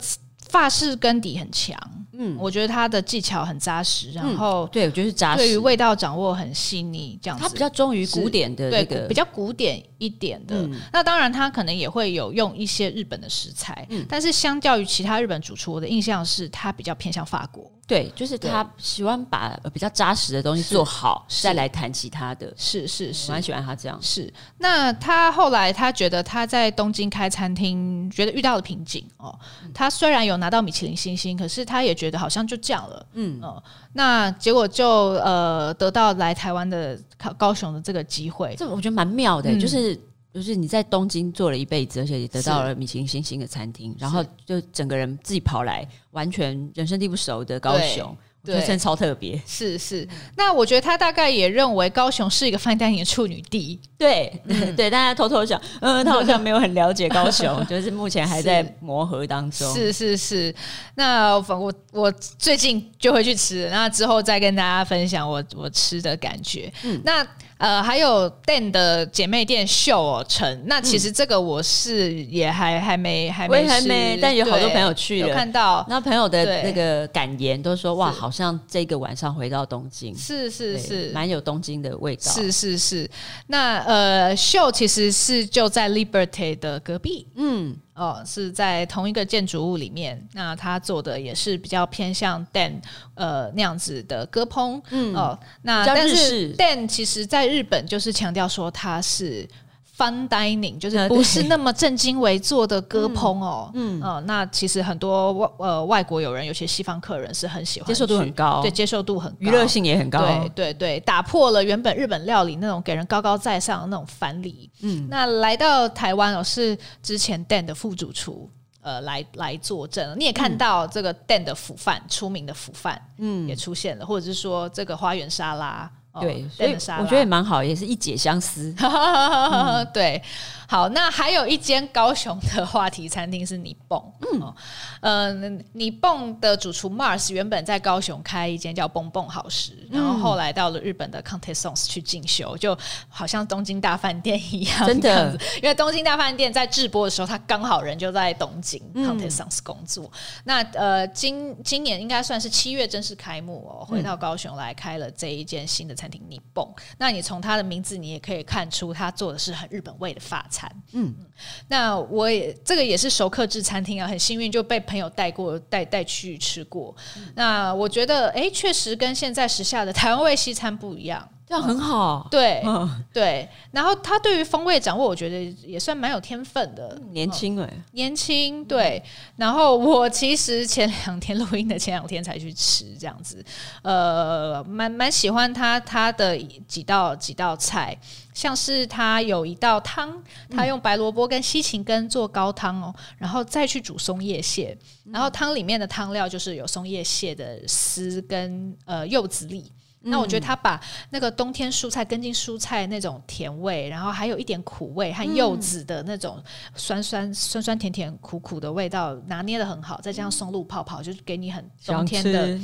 法式根底很强。嗯，我觉得他的技巧很扎实，然后对我觉得是扎实，对于味道掌握很细腻，这样子。他比较忠于古典的，对，比较古典一点的。那当然，他可能也会有用一些日本的食材，但是相较于其他日本主厨，我的印象是他比较偏向法国。对，就是他喜欢把比较扎实的东西做好，再来谈其他的。是是是，我蛮喜欢他这样。是。那他后来他觉得他在东京开餐厅，觉得遇到了瓶颈哦。他虽然有拿到米其林星星，可是他也觉得好像就这样了。嗯哦，那结果就呃得到来台湾的高高雄的这个机会，这我觉得蛮妙的，就是。就是你在东京做了一辈子，而且也得到了米其林星星的餐厅，然后就整个人自己跑来，完全人生地不熟的高雄，对，真的超特别。是是，那我觉得他大概也认为高雄是一个 fine dining 的处女地。对、嗯、对，大家偷偷想，嗯，他好像没有很了解高雄，就是目前还在磨合当中。是是是，那我我最近就会去吃，那之后再跟大家分享我我吃的感觉。嗯，那。呃，还有 Dan 的姐妹店秀哦城，那其实这个我是也还还没还没，还没，但有好多朋友去了，有看到，那朋友的那个感言都说哇，好像这个晚上回到东京，是是是，蛮有东京的味道，是是是。那呃，秀其实是就在 Liberty 的隔壁，嗯。哦，是在同一个建筑物里面。那他做的也是比较偏向 Dan 呃那样子的歌烹，嗯哦，那但是 Dan 其实在日本就是强调说他是。Fun dining 就是不是那么正襟危坐的歌烹哦，嗯，嗯、呃，那其实很多外呃外国友人，尤其西方客人是很喜欢，接受度很高，对，接受度很高，娱乐性也很高，对对对，打破了原本日本料理那种给人高高在上的那种藩篱，嗯，那来到台湾哦，是之前 Dan 的副主厨呃来来坐镇，你也看到这个 Dan 的腐饭，出名的腐饭，嗯，也出现了，或者是说这个花园沙拉。对，所以我觉得也蛮好，也是一解相思。嗯、对。好，那还有一间高雄的话题餐厅是你蹦，嗯，呃，你蹦的主厨 Mars 原本在高雄开一间叫蹦蹦好食，然后后来到了日本的 Contessons 去进修，就好像东京大饭店一样，真的，因为东京大饭店在直播的时候，他刚好人就在东京 Contessons 工作。那呃，今今年应该算是七月正式开幕哦，回到高雄来开了这一间新的餐厅你蹦。那你从他的名字，你也可以看出他做的是很日本味的法餐。嗯，那我也这个也是熟客制餐厅啊，很幸运就被朋友带过带带去吃过。嗯、那我觉得，哎，确实跟现在时下的台湾味西餐不一样。这样很好，对、嗯、对。然后他对于风味掌握，我觉得也算蛮有天分的。年轻哎、嗯，年轻对。然后我其实前两天录音的前两天才去吃，这样子，呃，蛮蛮喜欢他他的几道几道菜，像是他有一道汤，他用白萝卜跟西芹根做高汤哦，然后再去煮松叶蟹，然后汤里面的汤料就是有松叶蟹的丝跟呃柚子粒。那我觉得他把那个冬天蔬菜根茎蔬菜那种甜味，然后还有一点苦味和柚子的那种酸酸酸酸甜甜苦苦的味道拿捏的很好，再加上松露泡泡，就是给你很冬天的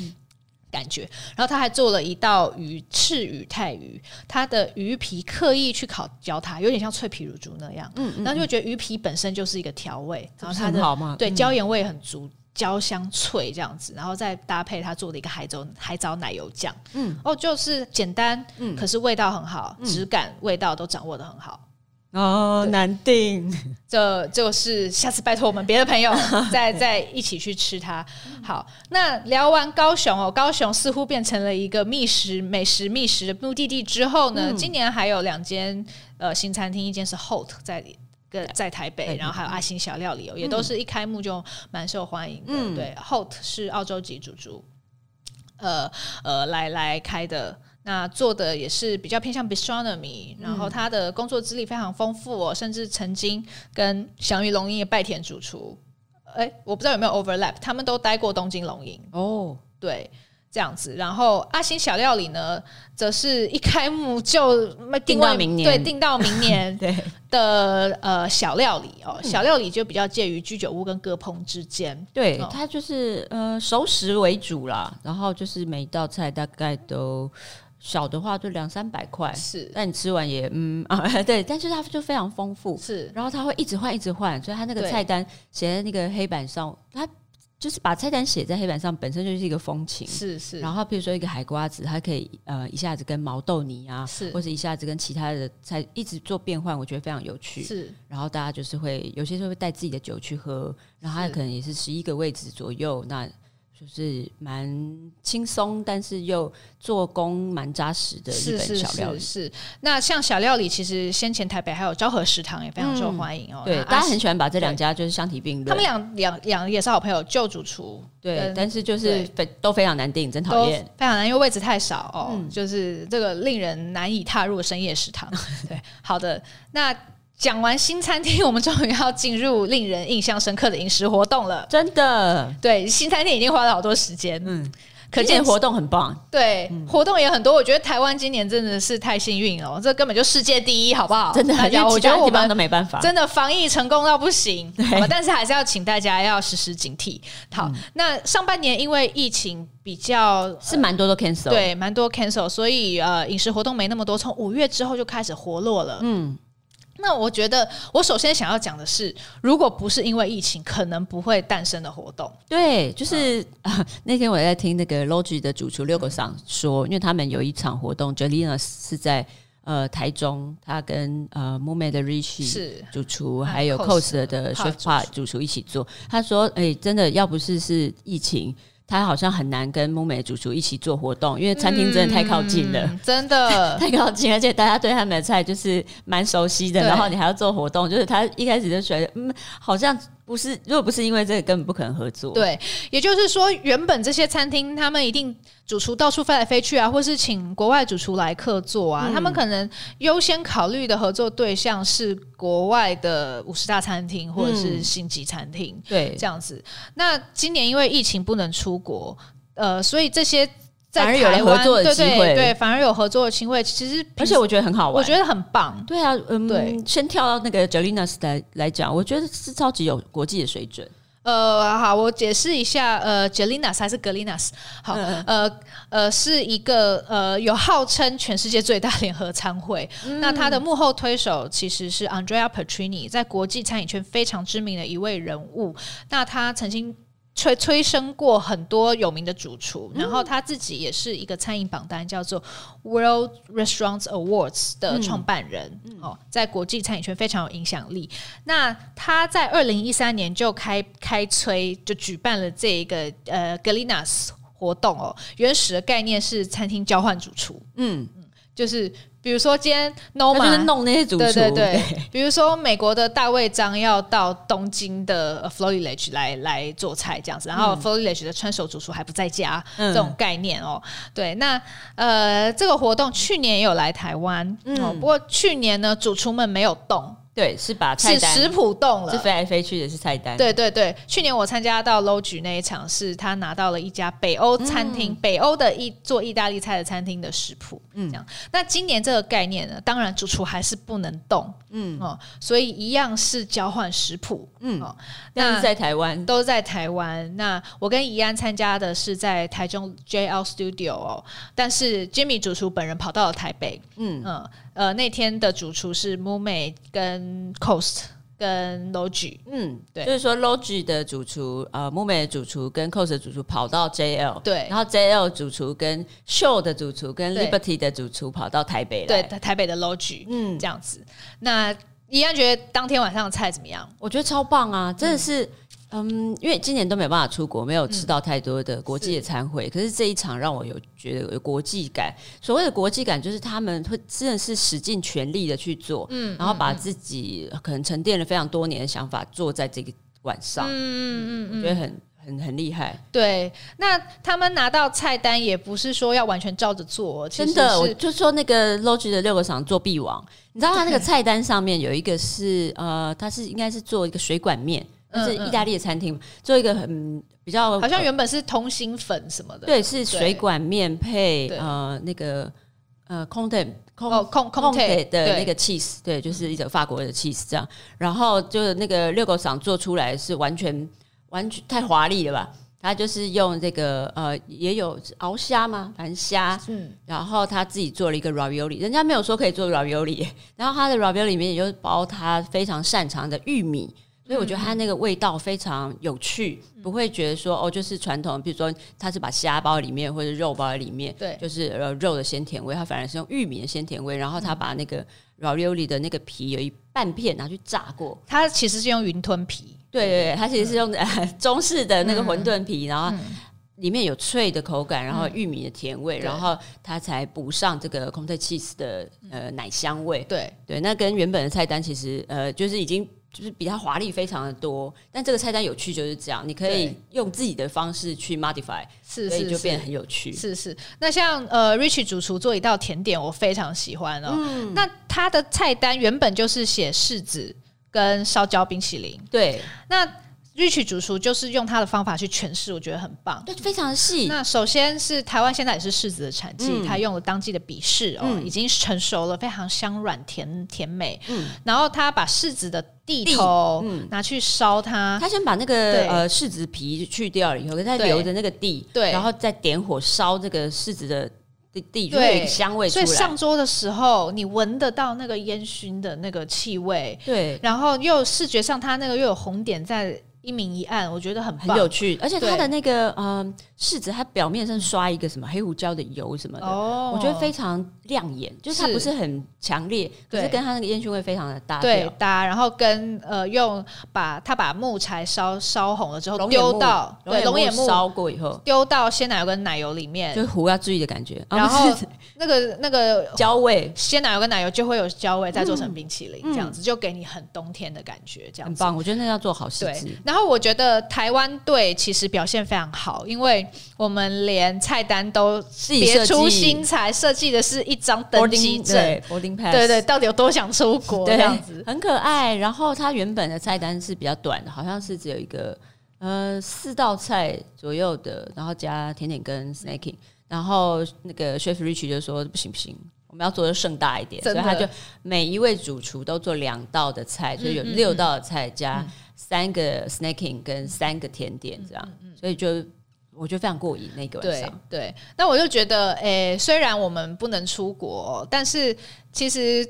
感觉。然后他还做了一道鱼赤鱼泰鱼，它的鱼皮刻意去烤焦它，有点像脆皮乳猪那样。嗯，然后就觉得鱼皮本身就是一个调味，然后它的对椒盐味很足。焦香脆这样子，然后再搭配他做的一个海藻海藻奶油酱，嗯，哦，就是简单，嗯，可是味道很好，嗯、质感、味道都掌握的很好。哦，难定，这就是下次拜托我们别的朋友 再再一起去吃它。好，那聊完高雄哦，高雄似乎变成了一个觅食美食觅食的目的地之后呢，嗯、今年还有两间呃新餐厅，一间是 Holt 在里。个在台北，然后还有阿星小料理哦，也都是一开幕就蛮受欢迎的。嗯、对，Holt 是澳洲籍主厨，呃呃来来开的，那做的也是比较偏向 bistronomy，然后他的工作资历非常丰富哦，甚至曾经跟祥鱼龙吟的拜田主厨，哎，我不知道有没有 overlap，他们都待过东京龙吟哦，对。这样子，然后阿星小料理呢，则是一开幕就定到明年，对，定到明年 对。的呃小料理哦，小料理就比较介于居酒屋跟割烹之间，对，它就是呃熟食为主啦，然后就是每一道菜大概都小的话就两三百块，是，但你吃完也嗯 啊对，但是它就非常丰富，是，然后它会一直换一直换，所以它那个菜单写在那个黑板上，它。就是把菜单写在黑板上，本身就是一个风情。是是。然后，比如说一个海瓜子，它可以呃一下子跟毛豆泥啊，是，或者一下子跟其他的菜一直做变换，我觉得非常有趣。是。然后大家就是会有些时候会带自己的酒去喝，然后它可能也是十一个位置左右，那。就是蛮轻松，但是又做工蛮扎实的日本小料理。是，是，是，是，那像小料理，其实先前台北还有昭和食堂也非常受欢迎哦。嗯、对，大家很喜欢把这两家就是相提并论。他们两两两也是好朋友，旧主厨。对，但是就是非都非常难订，真讨厌。非常难，因为位置太少哦，嗯、就是这个令人难以踏入深夜食堂。对，好的，那。讲完新餐厅，我们终于要进入令人印象深刻的饮食活动了。真的，对，新餐厅已经花了好多时间。嗯，可见活动很棒。对，嗯、活动也很多。我觉得台湾今年真的是太幸运了，这根本就世界第一，好不好？真的，大家我觉得我们都没办法，真的防疫成功到不行。对，但是还是要请大家要时时警惕。好，嗯、那上半年因为疫情比较是蛮多都 cancel，对，蛮多 cancel，所以呃，饮食活动没那么多。从五月之后就开始活络了。嗯。那我觉得，我首先想要讲的是，如果不是因为疫情，可能不会诞生的活动。对，就是、嗯啊、那天我在听那个 Logi 的主厨六个桑说，因为他们有一场活动，Jelena 是在呃台中，他跟呃 Mume 的 Richie 是主厨，还有 Coast 的 Chef Park 主厨一起做。他说：“哎、欸，真的要不是是疫情。”他好像很难跟木美主厨一起做活动，因为餐厅真的太靠近了，嗯、真的 太靠近，而且大家对他们的菜就是蛮熟悉的，然后你还要做活动，就是他一开始就觉得，嗯，好像。不是，如果不是因为这个，根本不可能合作。对，也就是说，原本这些餐厅他们一定主厨到处飞来飞去啊，或是请国外主厨来客座啊，嗯、他们可能优先考虑的合作对象是国外的五十大餐厅或者是星级餐厅。对、嗯，这样子。那今年因为疫情不能出国，呃，所以这些。反而有了合作的机会，对，对，对，反而有合作的机会。其实，而且我觉得很好玩，我觉得很棒。对啊，嗯，对。先跳到那个 Jelinas 来来讲，我觉得是超级有国际的水准。呃，好，我解释一下，呃，Jelinas 还是 Galinas？好，呃，呃，呃，是一个呃有号称全世界最大联合餐会。嗯、那他的幕后推手其实是 Andrea Petrini，在国际餐饮圈非常知名的一位人物。那他曾经。催催生过很多有名的主厨，然后他自己也是一个餐饮榜单叫做 World Restaurants Awards 的创办人，嗯、哦，在国际餐饮圈非常有影响力。那他在二零一三年就开开催，就举办了这一个呃 Galinas 活动哦。原始的概念是餐厅交换主厨，嗯嗯，就是。比如说，今天 Noma 就是弄那些主厨，对对对。对比如说，美国的大卫张要到东京的 f l o r i l a g e 来来做菜这样子，然后 f l o r i l a g e 的川手主厨还不在家，嗯、这种概念哦。对，那呃，这个活动去年也有来台湾，嗯、哦，不过去年呢，主厨们没有动。对，是把菜单是食谱动了，是飞来飞去的，是菜单。对对对，去年我参加到 Logi 那一场，是他拿到了一家北欧餐厅，嗯、北欧的一做意大利菜的餐厅的食谱。嗯，这样。那今年这个概念呢，当然主厨还是不能动。嗯哦，所以一样是交换食谱。嗯哦，那是在台湾，都在台湾。那我跟怡安参加的是在台中 JL Studio 哦，但是 Jimmy 主厨本人跑到了台北。嗯嗯。呃，那天的主厨是 Mume 跟 Coast 跟 Logi，嗯，对，就是说 Logi 的主厨，呃，Mume 的主厨跟 Coast 的主厨跑到 JL，对，然后 JL 主厨跟 Show 的主厨跟 Liberty 的主厨跑到台北来，对，台北的 Logi，嗯，这样子。那依安觉得当天晚上的菜怎么样？我觉得超棒啊，真的是。嗯嗯，因为今年都没有办法出国，没有吃到太多的国际的餐会。可是这一场让我有觉得有国际感。所谓的国际感，就是他们会真的是使尽全力的去做，嗯，然后把自己可能沉淀了非常多年的想法做在这个晚上，嗯嗯嗯，我觉得很很很厉害。对，那他们拿到菜单也不是说要完全照着做，真的，我就说那个 Logi 的六个厂做必王，你知道他那个菜单上面有一个是呃，他是应该是做一个水管面。是意大利的餐厅，做一个很比较，好像原本是通心粉什么的，对，是水管面配呃那个呃 Comté 哦 Comté 的那个 cheese，对，就是一种法国的 cheese 这样。然后就是那个六狗桑做出来是完全完全太华丽了吧？他就是用这个呃也有熬虾吗？反正虾，嗯，然后他自己做了一个 ravioli，人家没有说可以做 ravioli，然后他的 ravioli 里面也就包他非常擅长的玉米。所以我觉得它那个味道非常有趣，嗯、不会觉得说哦，就是传统，比如说它是把虾包里面或者肉包在里面，对，就是呃肉的鲜甜味，它反而是用玉米的鲜甜味，然后它把那个 ravioli 的那个皮有一半片拿去炸过，它其实是用云吞皮，对对对，它其实是用、中式的那个馄饨皮，然后里面有脆的口感，然后玉米的甜味，嗯、然后它才补上这个 c o n t e cheese 的呃奶香味，对。对，那跟原本的菜单其实呃就是已经。就是比它华丽非常的多，但这个菜单有趣就是这样，你可以用自己的方式去 modify，是，所以就变得很有趣。是是，那像呃，Richie 主厨做一道甜点，我非常喜欢哦。嗯，那他的菜单原本就是写柿子跟烧焦冰淇淋，对。那 Rich 主厨就是用他的方法去诠释，我觉得很棒，对，非常细。那首先是台湾现在也是柿子的产季，他、嗯、用了当季的比士哦，嗯、已经成熟了，非常香软甜甜美。嗯，然后他把柿子的地头拿去烧它，他先把那个呃柿子皮去掉了以后，再留着那个蒂，对，然后再点火烧这个柿子的。地地就有香味所以上桌的时候你闻得到那个烟熏的那个气味，对，然后又视觉上它那个又有红点在。一明一暗，我觉得很很有趣，而且它的那个嗯柿子，它表面上刷一个什么黑胡椒的油什么的，哦，我觉得非常亮眼，就是它不是很强烈，可是跟它那个烟熏味非常的搭，对搭，然后跟呃用把它把木材烧烧红了之后丢到对龙眼木烧过以后。丢到鲜奶油跟奶油里面，就是糊要注意的感觉，然后那个那个焦味。鲜奶油跟奶油就会有焦味，再做成冰淇淋这样子，就给你很冬天的感觉，这样很棒，我觉得那要做好细致。然后我觉得台湾队其实表现非常好，因为我们连菜单都别出心裁，设计的是一张登机证，对，对对，到底有多想出国这样子，很可爱。然后它原本的菜单是比较短的，好像是只有一个呃四道菜左右的，然后加甜点跟 snacking。然后那个 Chef Rich 就说不行不行，我们要做的盛大一点，所以他就每一位主厨都做两道的菜，所以有六道的菜加。三个 snacking 跟三个甜点这样，所以就我觉得非常过瘾那个晚上。对，对，那我就觉得，诶、欸，虽然我们不能出国，但是其实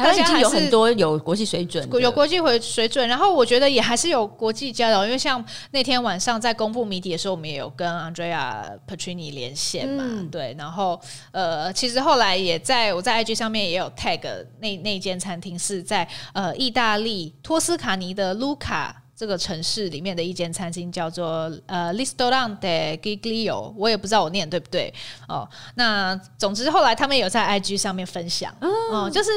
台湾已经有很多有国际水准，有国际回水准。然后我觉得也还是有国际交流，因为像那天晚上在公布谜底的时候，我们也有跟 Andrea Petrini 连线嘛。嗯、对，然后呃，其实后来也在我在 IG 上面也有 tag 那那间餐厅是在呃意大利托斯卡尼的卢卡。这个城市里面的一间餐厅叫做呃 Ristorante Giglio，我也不知道我念对不对哦。那总之后来他们有在 IG 上面分享，嗯，嗯，就是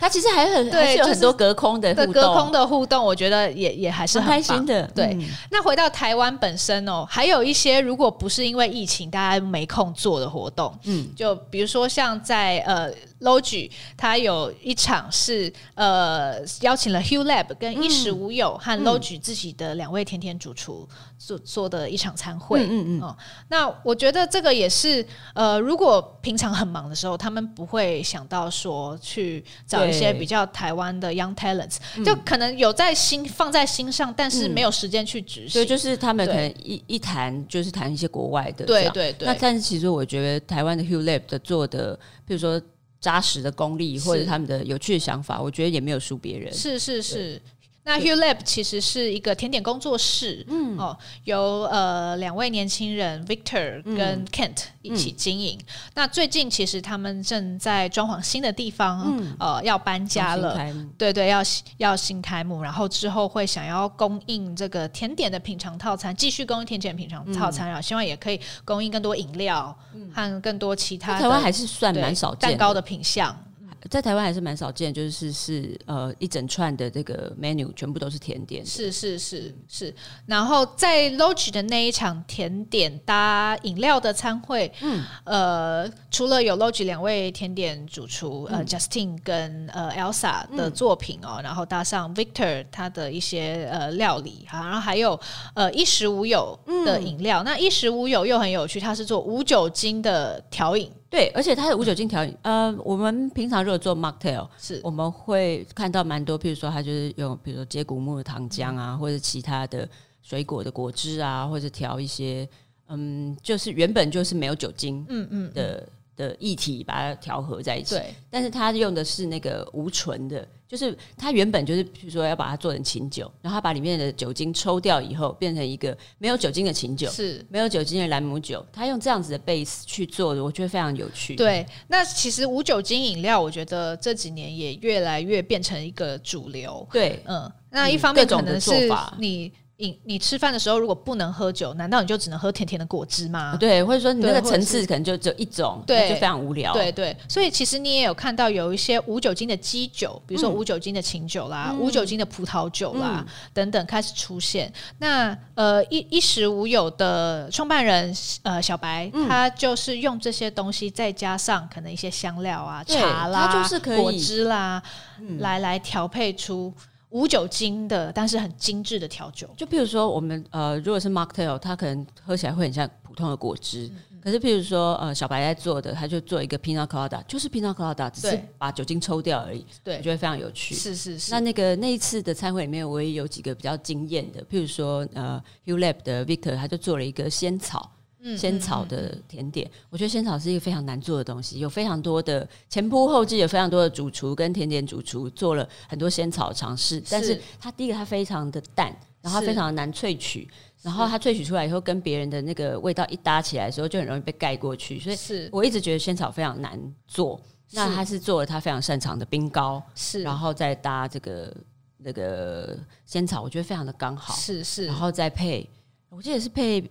他其实还很对，有很多隔空的互动，隔空的互动，我觉得也也还是很开心的。对，嗯、那回到台湾本身哦，还有一些如果不是因为疫情大家没空做的活动，嗯，就比如说像在呃。Logi，他有一场是呃邀请了 Hugh Lab 跟衣食无有和 Logi 自己的两位甜甜主厨做做的一场餐会。嗯嗯，嗯哦，那我觉得这个也是呃，如果平常很忙的时候，他们不会想到说去找一些比较台湾的 Young Talents，就可能有在心放在心上，但是没有时间去执行。对，就是他们可能一一谈就是谈一些国外的。对对对。那但是其实我觉得台湾的 Hugh Lab 的做的，比如说。扎实的功力，或者他们的有趣的想法，我觉得也没有输别人。是是是。那 Hugh Lab 其实是一个甜点工作室，嗯。哦，由呃两位年轻人 Victor 跟 Kent 一起经营。嗯、那最近其实他们正在装潢新的地方，嗯、呃，要搬家了，对对，要要新开幕，然后之后会想要供应这个甜点的品尝套餐，继续供应甜点品尝套餐，嗯、然后希望也可以供应更多饮料和更多其他的。台湾还是算蛮少见蛋糕的品项。在台湾还是蛮少见，就是是呃一整串的这个 menu 全部都是甜点，是是是是。然后在 Logi 的那一场甜点搭饮料的餐会，嗯呃，除了有 Logi 两位甜点主厨、嗯、呃 Justine 跟呃 Elsa 的作品哦，嗯、然后搭上 Victor 他的一些呃料理哈，然后还有呃衣食无有的饮料。嗯、那衣食无有又很有趣，它是做无酒精的调饮。对，而且它的无酒精调饮，呃，我们平常如果做 mocktail，是。我们会看到蛮多，譬如说它就是用，比如说接骨木的糖浆啊，或者其他的水果的果汁啊，或者调一些，嗯，就是原本就是没有酒精，嗯嗯。的的液体把它调和在一起，对，但是它用的是那个无醇的。就是它原本就是，比如说要把它做成琴酒，然后它把里面的酒精抽掉以后，变成一个没有酒精的琴酒，是没有酒精的兰姆酒。它用这样子的 base 去做的，我觉得非常有趣。对，那其实无酒精饮料，我觉得这几年也越来越变成一个主流。对，嗯，那一方面可能是你。你你吃饭的时候如果不能喝酒，难道你就只能喝甜甜的果汁吗？对，或者说你那个层次可能就只有一种，对，就非常无聊。对对，所以其实你也有看到有一些无酒精的基酒，比如说无酒精的琴酒啦、嗯、无酒精的葡萄酒啦、嗯、等等开始出现。那呃一衣食无有的创办人呃小白，嗯、他就是用这些东西再加上可能一些香料啊、茶啦、就是可以果汁啦，嗯、来来调配出。无酒精的，但是很精致的调酒。就譬如说，我们呃，如果是 Mocktail，它可能喝起来会很像普通的果汁。嗯可是，譬如说，呃，小白在做的，他就做一个 Pina Colada，就是 Pina Colada，只是把酒精抽掉而已。对，我觉得非常有趣。是是是。那那个那一次的餐会里面，我也有几个比较惊艳的，譬如说，呃，Hugh Lab 的 Victor，他就做了一个仙草，嗯，仙草的甜点。我觉得仙草是一个非常难做的东西，有非常多的前仆后继，有非常多的主厨跟甜点主厨做了很多仙草尝试。但是它第一个它非常的淡，然后它非常的难萃取。然后它萃取出来以后，跟别人的那个味道一搭起来的时候，就很容易被盖过去。所以是我一直觉得仙草非常难做。那他是做了他非常擅长的冰糕，是，然后再搭这个那个仙草，我觉得非常的刚好。是是，然后再配，我记得是配，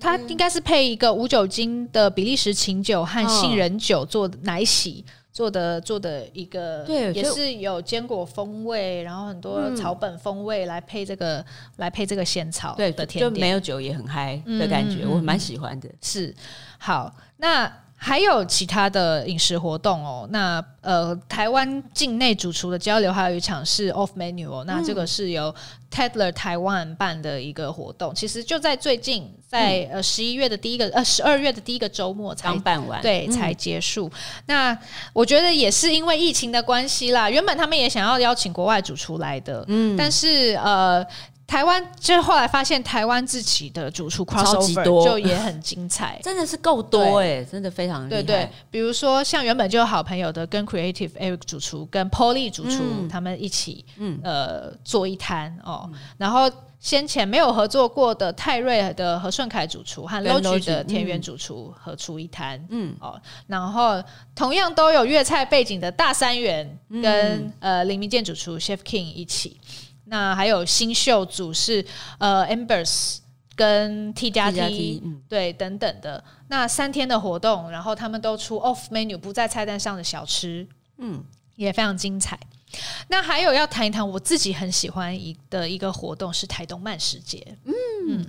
它应该是配一个无酒精的比利时琴酒和杏仁酒做奶昔。哦做的做的一个，对，也是有坚果风味，然后很多草本风味来配这个，嗯、来配这个仙草的甜点，就没有酒也很嗨的感觉，嗯、我蛮喜欢的。是，好，那。还有其他的饮食活动哦，那呃，台湾境内主厨的交流还有一场是 Off Menu 哦，那这个是由 Tedler 台湾办的一个活动，其实就在最近，在呃十一月的第一个呃十二月的第一个周末才刚办完，对，才结束。那我觉得也是因为疫情的关系啦，原本他们也想要邀请国外主厨来的，嗯，但是呃。台湾就是后来发现，台湾自己的主厨 crossover 就也很精彩，真的是够多哎、欸，真的非常厉害。对对，比如说像原本就有好朋友的，跟 Creative Eric 主厨跟 Polly 主厨、嗯、他们一起，嗯。呃做一摊哦，嗯、然后先前没有合作过的泰瑞的何顺凯主厨和 Logi 的田园主厨合出一摊，嗯。哦，然后同样都有粤菜背景的大三元跟、嗯、呃林明健主厨 Chef King 一起。那还有新秀组是呃 Ambers 跟 T 加 T, 对等等的，那三天的活动，然后他们都出 off menu 不在菜单上的小吃，嗯，也非常精彩。那还有要谈一谈我自己很喜欢一的一个活动是台东慢食节，嗯，嗯，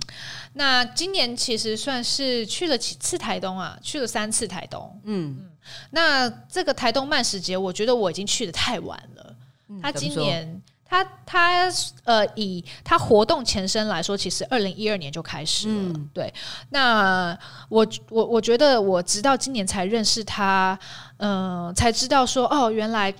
那今年其实算是去了几次台东啊，去了三次台东，嗯。嗯，那这个台东慢食节，我觉得我已经去的太晚了，嗯、他今年。他他呃，以他活动前身来说，其实二零一二年就开始了。嗯、对，那我我我觉得我直到今年才认识他，嗯、呃，才知道说哦，原来。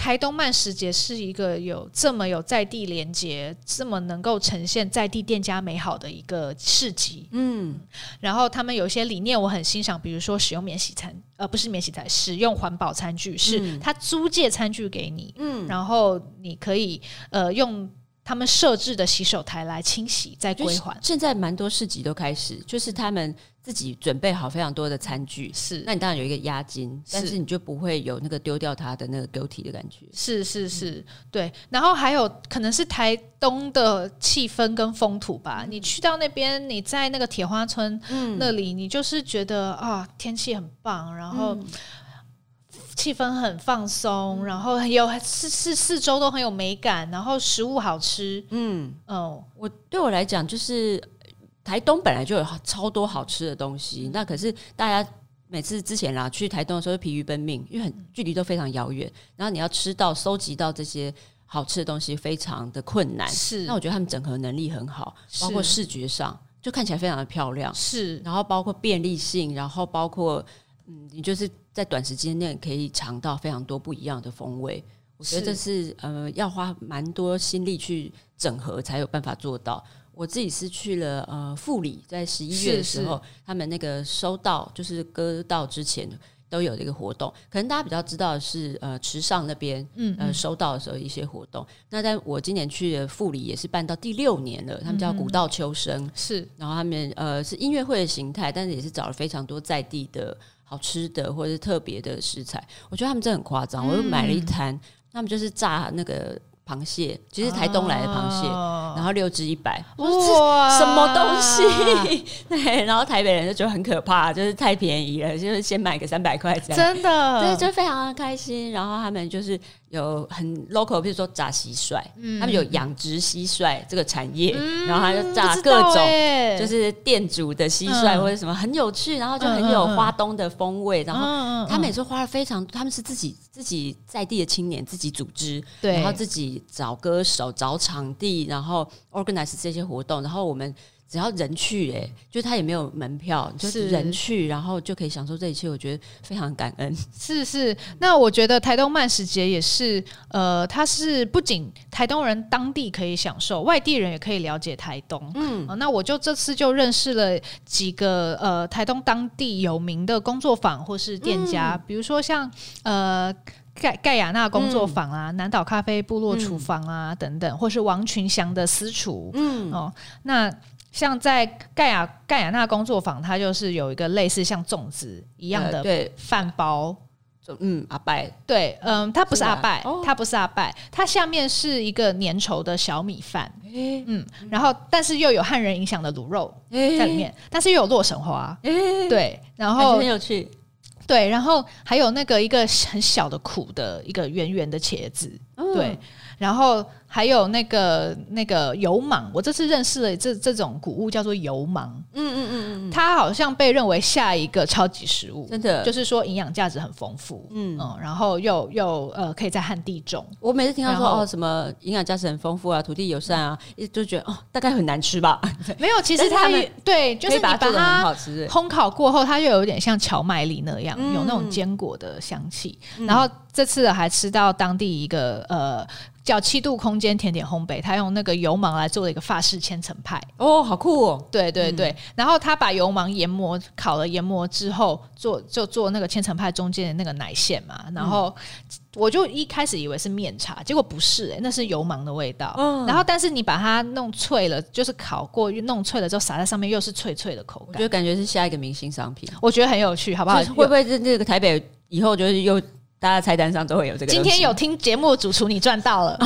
台东慢食节是一个有这么有在地连接，这么能够呈现在地店家美好的一个市集。嗯，然后他们有一些理念我很欣赏，比如说使用免洗餐，呃，不是免洗餐，使用环保餐具，是他租借餐具给你，嗯，然后你可以呃用。他们设置的洗手台来清洗再归还。现在蛮多市集都开始，就是他们自己准备好非常多的餐具，是。那你当然有一个押金，但是你就不会有那个丢掉它的那个 guilty 的感觉。是是是，嗯、对。然后还有可能是台东的气氛跟风土吧。嗯、你去到那边，你在那个铁花村那里，嗯、你就是觉得啊，天气很棒，然后。嗯气氛很放松，然后有四四四周都很有美感，然后食物好吃。嗯哦，我对我来讲，就是台东本来就有超多好吃的东西。嗯、那可是大家每次之前啦去台东的时候疲于奔命，因为很距离都非常遥远，然后你要吃到、收集到这些好吃的东西，非常的困难。是，那我觉得他们整合能力很好，包括视觉上就看起来非常的漂亮。是，然后包括便利性，然后包括嗯，你就是。在短时间内可以尝到非常多不一样的风味，我觉得这是呃要花蛮多心力去整合才有办法做到。我自己是去了呃富里，在十一月的时候，他们那个收到就是割稻之前都有这个活动，可能大家比较知道的是呃池上那边嗯呃收到的时候一些活动。那在我今年去的富里也是办到第六年了，他们叫古道秋声是，然后他们呃是音乐会的形态，但是也是找了非常多在地的。好吃的或者是特别的食材，我觉得他们真的很夸张。嗯、我又买了一坛，他们就是炸那个螃蟹，其实台东来的螃蟹，啊、然后六只一百，哇，什么东西？对，然后台北人就觉得很可怕，就是太便宜了，就是先买个三百块这样，真的，对，就非常的开心。然后他们就是有很 local，比如说炸蟋蟀，他们有养殖蟋蟀这个产业，然后他就炸各种就是店主的蟋蟀或者什么很有趣，然后就很有花东的风味，然后他们也是花了非常，他们是自己自己在地的青年自己组织，然后自己找歌手、找场地，然后 organize 这些活动，然后我们。只要人去，哎，就他也没有门票，就是人去，然后就可以享受这一切，我觉得非常感恩。是是，那我觉得台东慢食节也是，呃，它是不仅台东人当地可以享受，外地人也可以了解台东。嗯，呃，那我就这次就认识了几个呃台东当地有名的工作坊或是店家，嗯，比如说像呃盖盖亚纳工作坊啊，嗯，南岛咖啡部落厨房啊，嗯，等等，或是王群祥的私厨。嗯哦，那。像在盖亚盖亚纳工作坊，它就是有一个类似像粽子一样的饭包，嗯，阿拜，对，嗯，它不是阿拜，它不是阿拜，它下面是一个粘稠的小米饭，嗯，然后但是又有汉人影响的卤肉在里面，但是又有洛神花，对，然后很有趣，对，然后还有那个一个很小的苦的一个圆圆的茄子，对，然后。还有那个那个油芒，我这次认识了这这种谷物叫做油芒，嗯嗯嗯嗯，它好像被认为下一个超级食物，真的，就是说营养价值很丰富，嗯嗯，然后又又呃可以在旱地种。我每次听到说哦什么营养价值很丰富啊，土地友善啊，一直就觉得哦大概很难吃吧？没有，其实它也对，就是你把它烘烤过后，它又有点像荞麦粒那样，有那种坚果的香气。然后这次还吃到当地一个呃。叫七度空间甜点烘焙，他用那个油芒来做了一个法式千层派。哦，好酷哦！对对对，嗯、然后他把油芒研磨烤了研磨之后，做就做那个千层派中间的那个奶馅嘛。然后我就一开始以为是面茶，结果不是、欸，哎，那是油芒的味道。嗯、然后但是你把它弄脆了，就是烤过弄脆了之后撒在上面，又是脆脆的口感，我觉得感觉是下一个明星商品。我觉得很有趣，好不好？会不会是那个台北以后就是又？大家菜单上都会有这个。今天有听节目主厨，你赚到了，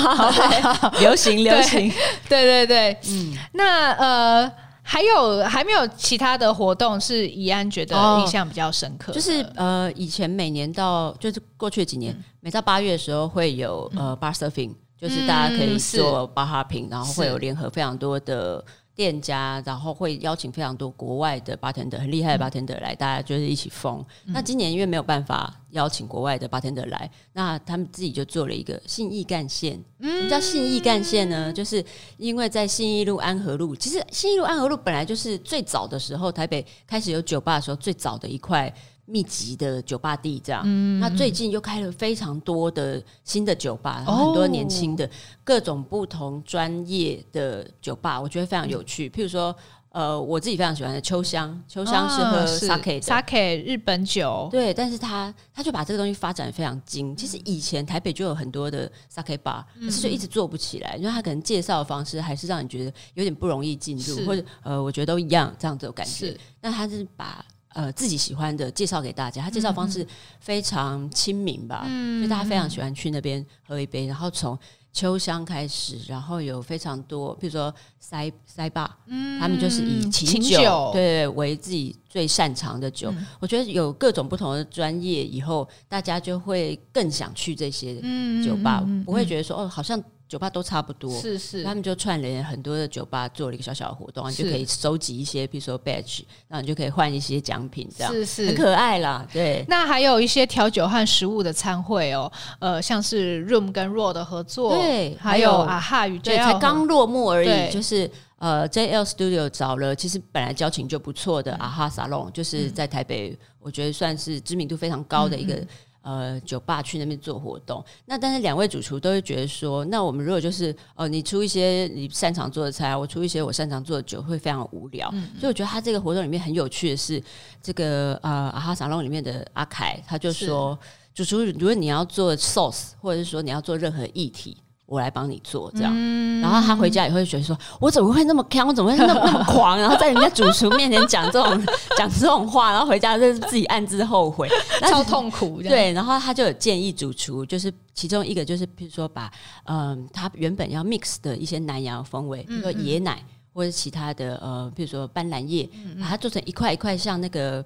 流行流行，对对对，嗯，那呃，还有还没有其他的活动是怡安觉得印象比较深刻？就是呃，以前每年到就是过去几年，每到八月的时候会有呃 bar surfing，就是大家可以做 bar hopping，然后会有联合非常多的。店家，然后会邀请非常多国外的 bartender，很厉害的 bartender 来，大家就是一起疯。嗯、那今年因为没有办法邀请国外的 bartender 来，那他们自己就做了一个信义干线。嗯，什么叫信义干线呢？就是因为在信义路、安和路，其实信义路、安和路本来就是最早的时候台北开始有酒吧的时候最早的一块。密集的酒吧地，这样。嗯、那最近又开了非常多的新的酒吧，很多年轻的、哦、各种不同专业的酒吧，我觉得非常有趣。嗯、譬如说，呃，我自己非常喜欢的秋香，秋香是喝 sake 的 sake 日本酒，对。但是他他就把这个东西发展得非常精。其实以前台北就有很多的 sake bar，可是就一直做不起来，因为他可能介绍的方式还是让你觉得有点不容易进入，或者呃，我觉得都一样这样子的感觉。那他是把。呃，自己喜欢的介绍给大家，他介绍方式非常亲民吧，嗯、所以大家非常喜欢去那边喝一杯。然后从秋香开始，然后有非常多，比如说塞塞坝，嗯、他们就是以琴酒，酒对为自己最擅长的酒。嗯、我觉得有各种不同的专业，以后大家就会更想去这些酒吧，不会觉得说哦，好像。酒吧都差不多，是是，他们就串联很多的酒吧做了一个小小的活动，你就可以收集一些，比如说 badge，然后你就可以换一些奖品，这样。是是。很可爱啦。对，那还有一些调酒和食物的餐会哦，呃，像是 Room 跟 Raw 的合作，对，还有啊哈与 JL 才刚落幕而已，就是呃 JL Studio 找了，其实本来交情就不错的啊哈沙龙，就是在台北，嗯、我觉得算是知名度非常高的一个。嗯嗯呃，酒吧去那边做活动，那但是两位主厨都会觉得说，那我们如果就是哦、呃，你出一些你擅长做的菜，我出一些我擅长做的酒，会非常无聊。嗯嗯，所以我觉得他这个活动里面很有趣的是，这个呃阿哈沙龙里面的阿凯，他就说，是主厨如果你要做 sauce，或者是说你要做任何议题。我来帮你做这样，嗯、然后他回家也会觉得说：“我怎么会那么强？我怎么会那么那么狂？然后在人家主厨面前讲这种 讲这种话，然后回家就是自己暗自后悔，超痛苦。”对，然后他就有建议主厨，就是其中一个就是，比如说把嗯，他原本要 mix 的一些南洋风味，比如说椰奶或者其他的呃，比如说斑斓叶，把它做成一块一块，像那个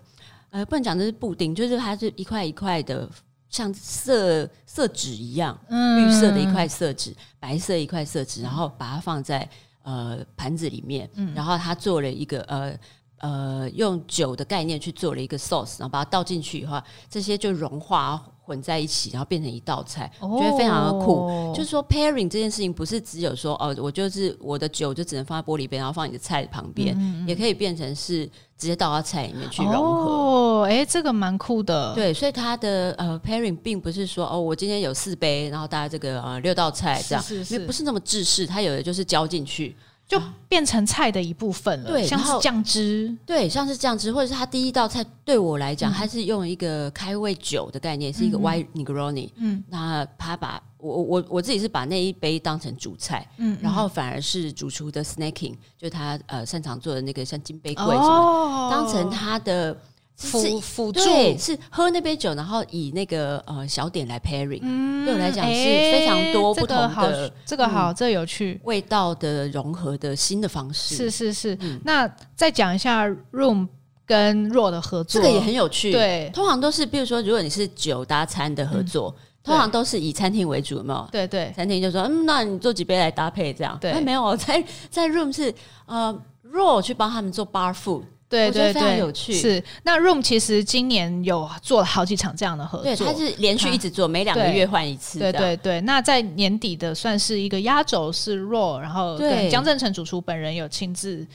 呃，不能讲的是布丁，就是它是一块一块的。像色色纸一样，绿色的一块色纸，白色一块色纸，然后把它放在呃盘子里面，然后他做了一个呃呃用酒的概念去做了一个 sauce，然后把它倒进去以后，这些就融化。混在一起，然后变成一道菜，我、oh. 觉得非常的酷。就是说，pairing 这件事情不是只有说哦，我就是我的酒就只能放在玻璃杯，然后放你的菜旁边，嗯嗯，也可以变成是直接倒到菜里面去融合。哦，哎，这个蛮酷的。对，所以它的呃 pairing 并不是说哦，我今天有四杯，然后大家这个呃六道菜这样，是是是，因为不是那么制式，它有的就是浇进去。就变成菜的一部分了，对，像是酱汁，对，像是酱汁，或者是它第一道菜对我来讲，它、嗯、是用一个开胃酒的概念，是一个 White Negroni，嗯，那他把我我我自己是把那一杯当成主菜，嗯，然后反而是主厨的 snacking，就是他呃擅长做的那个像金杯桂什么，哦、当成他的。辅辅助是喝那杯酒，然后以那个呃小点来 pairing，嗯，对我来讲是非常多不同的这个好，这个有趣味道的融合的新的方式。是是是，那再讲一下 Room 跟 RAW 的合作，这个也很有趣。对，通常都是比如说，如果你是酒搭餐的合作，通常都是以餐厅为主嘛。对对，餐厅就说嗯，那你做几杯来搭配这样。对，没有在在 Room 是呃 RAW 去帮他们做 bar food。对对对，非常有趣。是那 Room 其实今年有做了好几场这样的合作，对，它是连续一直做，每两个月换一次。对对对，那在年底的算是一个压轴是 Raw，然后对江振成主厨本人有亲自，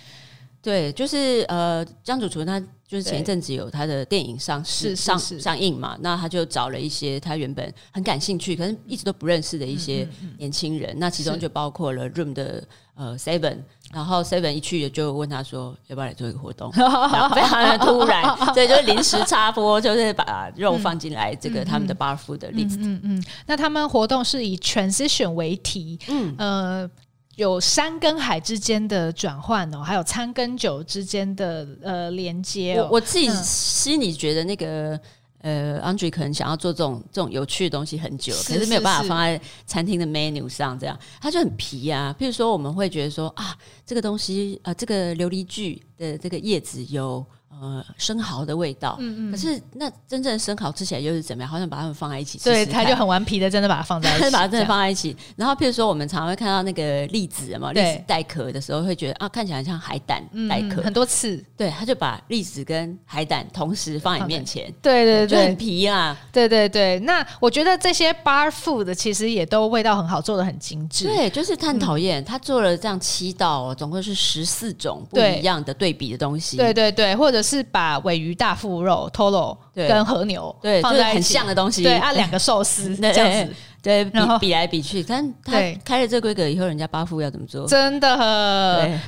对，就是呃江主厨他就是前一阵子有他的电影上市上上映嘛，那他就找了一些他原本很感兴趣，可是一直都不认识的一些年轻人，那其中就包括了 Room 的呃 Seven。然后 Seven 一去就问他说要不要来做一个活动，非常的突然，所以就临时插播，就是把肉放进来这个他们的 bar food 的 list。嗯嗯，那他们活动是以 transition 为题，嗯呃，有山跟海之间的转换哦，还有餐跟酒之间的呃连接。我我自己心里觉得那个。呃，Andre 可能想要做这种这种有趣的东西很久，可是没有办法放在餐厅的 menu 上，这样他就很皮啊。譬如说，我们会觉得说啊，这个东西呃，这个琉璃苣的这个叶子有。呃，生蚝的味道，嗯嗯，可是那真正生蚝吃起来又是怎么样？好像把它们放在一起吃吃，对，他就很顽皮的，真的把它放在一起，把它真的放在一起。然后，譬如说，我们常常会看到那个栗子嘛，栗子带壳的时候，会觉得啊，看起来像海胆带壳，很多刺。对，他就把栗子跟海胆同时放在你面前，对对对，就很皮啊，对对对。那我觉得这些 bar food 其实也都味道很好，做的很精致。对，就是他很讨厌，他做了这样七道，总共是十四种不一样的对比的东西。对对对，或者是把尾鱼大腹肉 Toro 跟和牛对放在很像的东西，对，啊，两个寿司 这样子。对，比比来比去，但他开了这个规格以后，人家八副要怎么做？真的，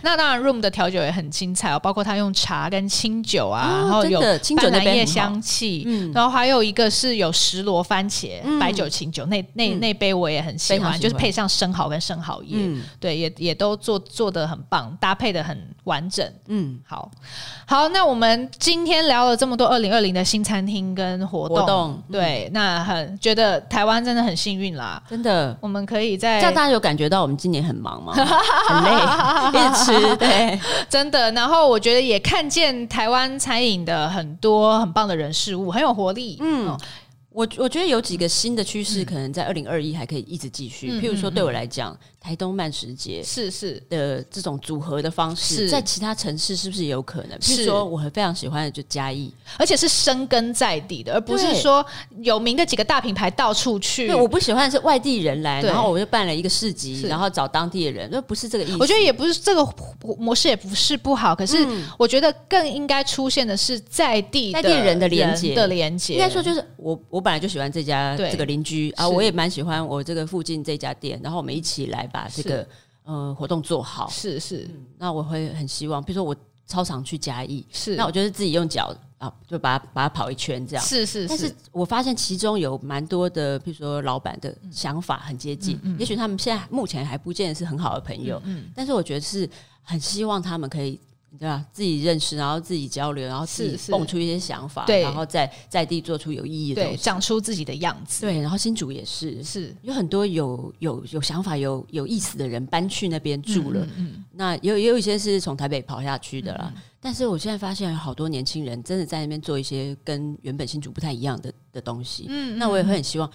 那当然，Room 的调酒也很精彩哦，包括他用茶跟清酒啊，然后有清酒的叶香气，然后还有一个是有石螺番茄白酒清酒，那那那杯我也很喜欢，就是配上生蚝跟生蚝叶，对，也也都做做的很棒，搭配的很完整。嗯，好，好，那我们今天聊了这么多二零二零的新餐厅跟活动，对，那很觉得台湾真的很幸运。啦，真的，我们可以在这样，大家有感觉到我们今年很忙吗？很累，一直吃，对，真的。然后我觉得也看见台湾餐饮的很多很棒的人事物，很有活力。嗯，我我觉得有几个新的趋势，可能在二零二一还可以一直继续。譬如说，对我来讲。台东慢食节是是的这种组合的方式，在其他城市是不是也有可能？是说我很非常喜欢的就嘉义，而且是生根在地的，而不是说有名的几个大品牌到处去。对，我不喜欢是外地人来，然后我就办了一个市集，然后找当地的人，那不是这个意思。我觉得也不是这个模式，也不是不好。可是我觉得更应该出现的是在地在地人的连接的连接。应该说就是我我本来就喜欢这家这个邻居啊，我也蛮喜欢我这个附近这家店，然后我们一起来。把这个呃活动做好。是是、嗯，那我会很希望，比如说我超常去嘉义，是。那我就是自己用脚啊，就把它把它跑一圈这样，是是是。但是我发现其中有蛮多的，比如说老板的想法很接近，嗯嗯、也许他们现在目前还不见得是很好的朋友，嗯，嗯。但是我觉得是很希望他们可以对吧？自己认识，然后自己交流，然后自己蹦出一些想法，对，然后在在地做出有意义的东西，对，长出自己的样子。对，然后新竹也是，是有很多有有有想法、有有意思的人搬去那边住了。嗯，嗯，嗯，那也有也有一些是从台北跑下去的啦。嗯，但是我现在发现有好多年轻人真的在那边做一些跟原本新竹不太一样的的东西。嗯，那我也会很希望。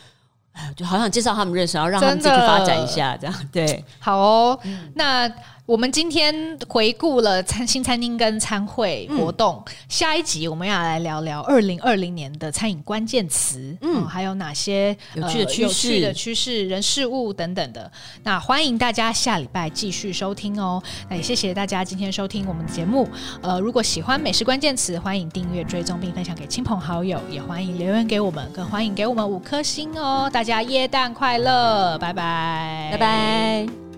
就好想介绍他们认识，然后让他们继续发展一下，这样对。好哦，嗯、那我们今天回顾了餐新餐厅跟餐会活动，嗯、下一集我们要来聊聊二零二零年的餐饮关键词，嗯，还有哪些有趣的趋势、呃、有趣的趋势、人事物等等的。那欢迎大家下礼拜继续收听哦。那也谢谢大家今天收听我们的节目。呃，如果喜欢美食关键词，欢迎订阅、追踪并分享给亲朋好友，也欢迎留言给我们，更欢迎给我们五颗星哦。大家耶诞快乐，拜拜，拜拜。